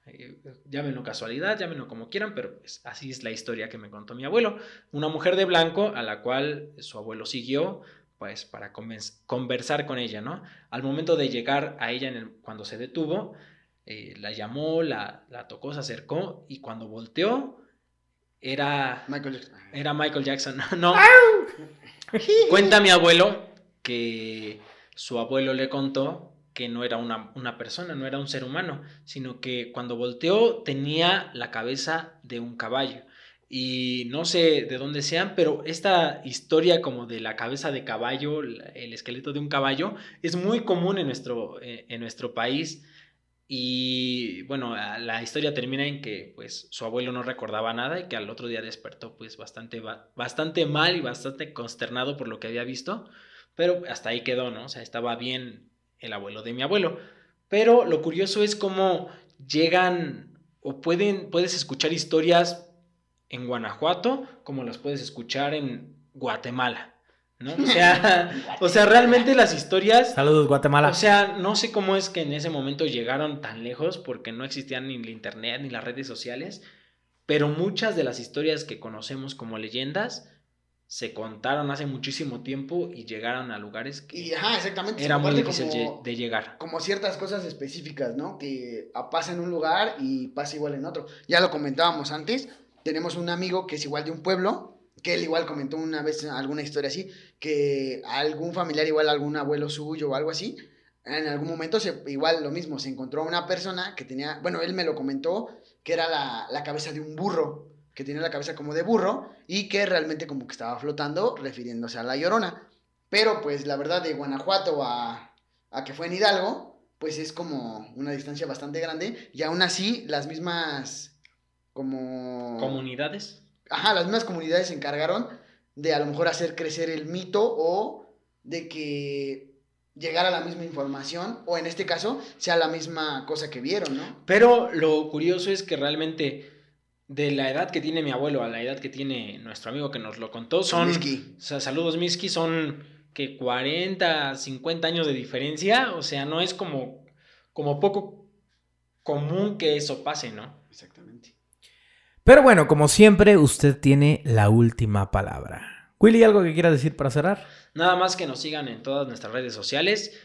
Eh, llámenlo casualidad, llámenlo como quieran, pero así es la historia que me contó mi abuelo. Una mujer de blanco a la cual su abuelo siguió, pues para conversar con ella, ¿no? Al momento de llegar a ella cuando se detuvo, eh, la llamó, la, la tocó, se acercó y cuando volteó, era Michael Jackson. Era Michael Jackson. No. Cuenta mi abuelo que su abuelo le contó que no era una, una, persona, no era un ser humano, sino que cuando volteó tenía la cabeza de un caballo. Y no sé de dónde sean, pero esta historia como de la cabeza de caballo, el esqueleto de un caballo, es muy común en nuestro, eh, en nuestro país. Y bueno, la historia termina en que pues su abuelo no recordaba nada y que al otro día despertó pues bastante, bastante mal y bastante consternado por lo que había visto, pero hasta ahí quedó, ¿no? O sea, estaba bien el abuelo de mi abuelo. Pero lo curioso es cómo llegan o pueden, puedes escuchar historias en Guanajuato como las puedes escuchar en Guatemala. ¿No? O sea, o sea, realmente las historias. Saludos, Guatemala. O sea, no sé cómo es que en ese momento llegaron tan lejos porque no existían ni el internet ni las redes sociales, pero muchas de las historias que conocemos como leyendas se contaron hace muchísimo tiempo y llegaron a lugares que y, ajá, exactamente. era muy difícil de llegar. Como ciertas cosas específicas, ¿no? Que pasa en un lugar y pasa igual en otro. Ya lo comentábamos antes, tenemos un amigo que es igual de un pueblo que él igual comentó una vez alguna historia así, que algún familiar, igual algún abuelo suyo o algo así, en algún momento se, igual lo mismo, se encontró a una persona que tenía, bueno, él me lo comentó, que era la, la cabeza de un burro, que tenía la cabeza como de burro y que realmente como que estaba flotando refiriéndose a la llorona. Pero pues la verdad de Guanajuato a, a que fue en Hidalgo, pues es como una distancia bastante grande y aún así las mismas como... Comunidades ajá, las mismas comunidades se encargaron de a lo mejor hacer crecer el mito o de que llegara la misma información o en este caso sea la misma cosa que vieron, ¿no? Pero lo curioso es que realmente de la edad que tiene mi abuelo a la edad que tiene nuestro amigo que nos lo contó son... Miski. O sea, saludos Miski, son que 40, 50 años de diferencia, o sea, no es como, como poco común que eso pase, ¿no? Exactamente. Pero bueno, como siempre, usted tiene la última palabra. Willy, ¿algo que quiera decir para cerrar? Nada más que nos sigan en todas nuestras redes sociales.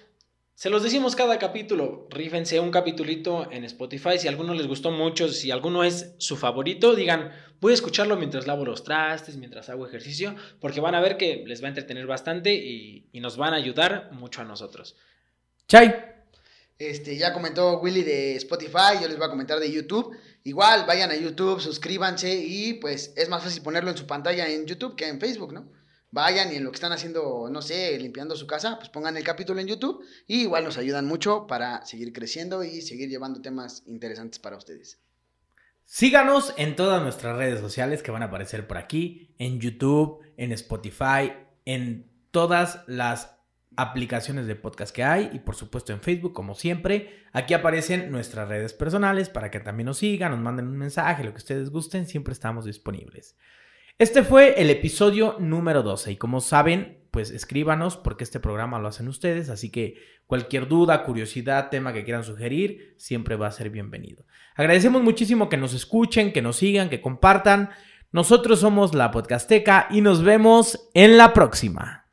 Se los decimos cada capítulo, rífense un capitulito en Spotify, si alguno les gustó mucho, si alguno es su favorito, digan, voy a escucharlo mientras lavo los trastes, mientras hago ejercicio, porque van a ver que les va a entretener bastante y, y nos van a ayudar mucho a nosotros. Chay. Este, ya comentó Willy de Spotify, yo les voy a comentar de YouTube. Igual, vayan a YouTube, suscríbanse y pues es más fácil ponerlo en su pantalla en YouTube que en Facebook, ¿no? Vayan y en lo que están haciendo, no sé, limpiando su casa, pues pongan el capítulo en YouTube y igual nos ayudan mucho para seguir creciendo y seguir llevando temas interesantes para ustedes. Síganos en todas nuestras redes sociales que van a aparecer por aquí, en YouTube, en Spotify, en todas las aplicaciones de podcast que hay y por supuesto en Facebook como siempre. Aquí aparecen nuestras redes personales para que también nos sigan, nos manden un mensaje, lo que ustedes gusten, siempre estamos disponibles. Este fue el episodio número 12 y como saben, pues escríbanos porque este programa lo hacen ustedes, así que cualquier duda, curiosidad, tema que quieran sugerir, siempre va a ser bienvenido. Agradecemos muchísimo que nos escuchen, que nos sigan, que compartan. Nosotros somos la Podcasteca y nos vemos en la próxima.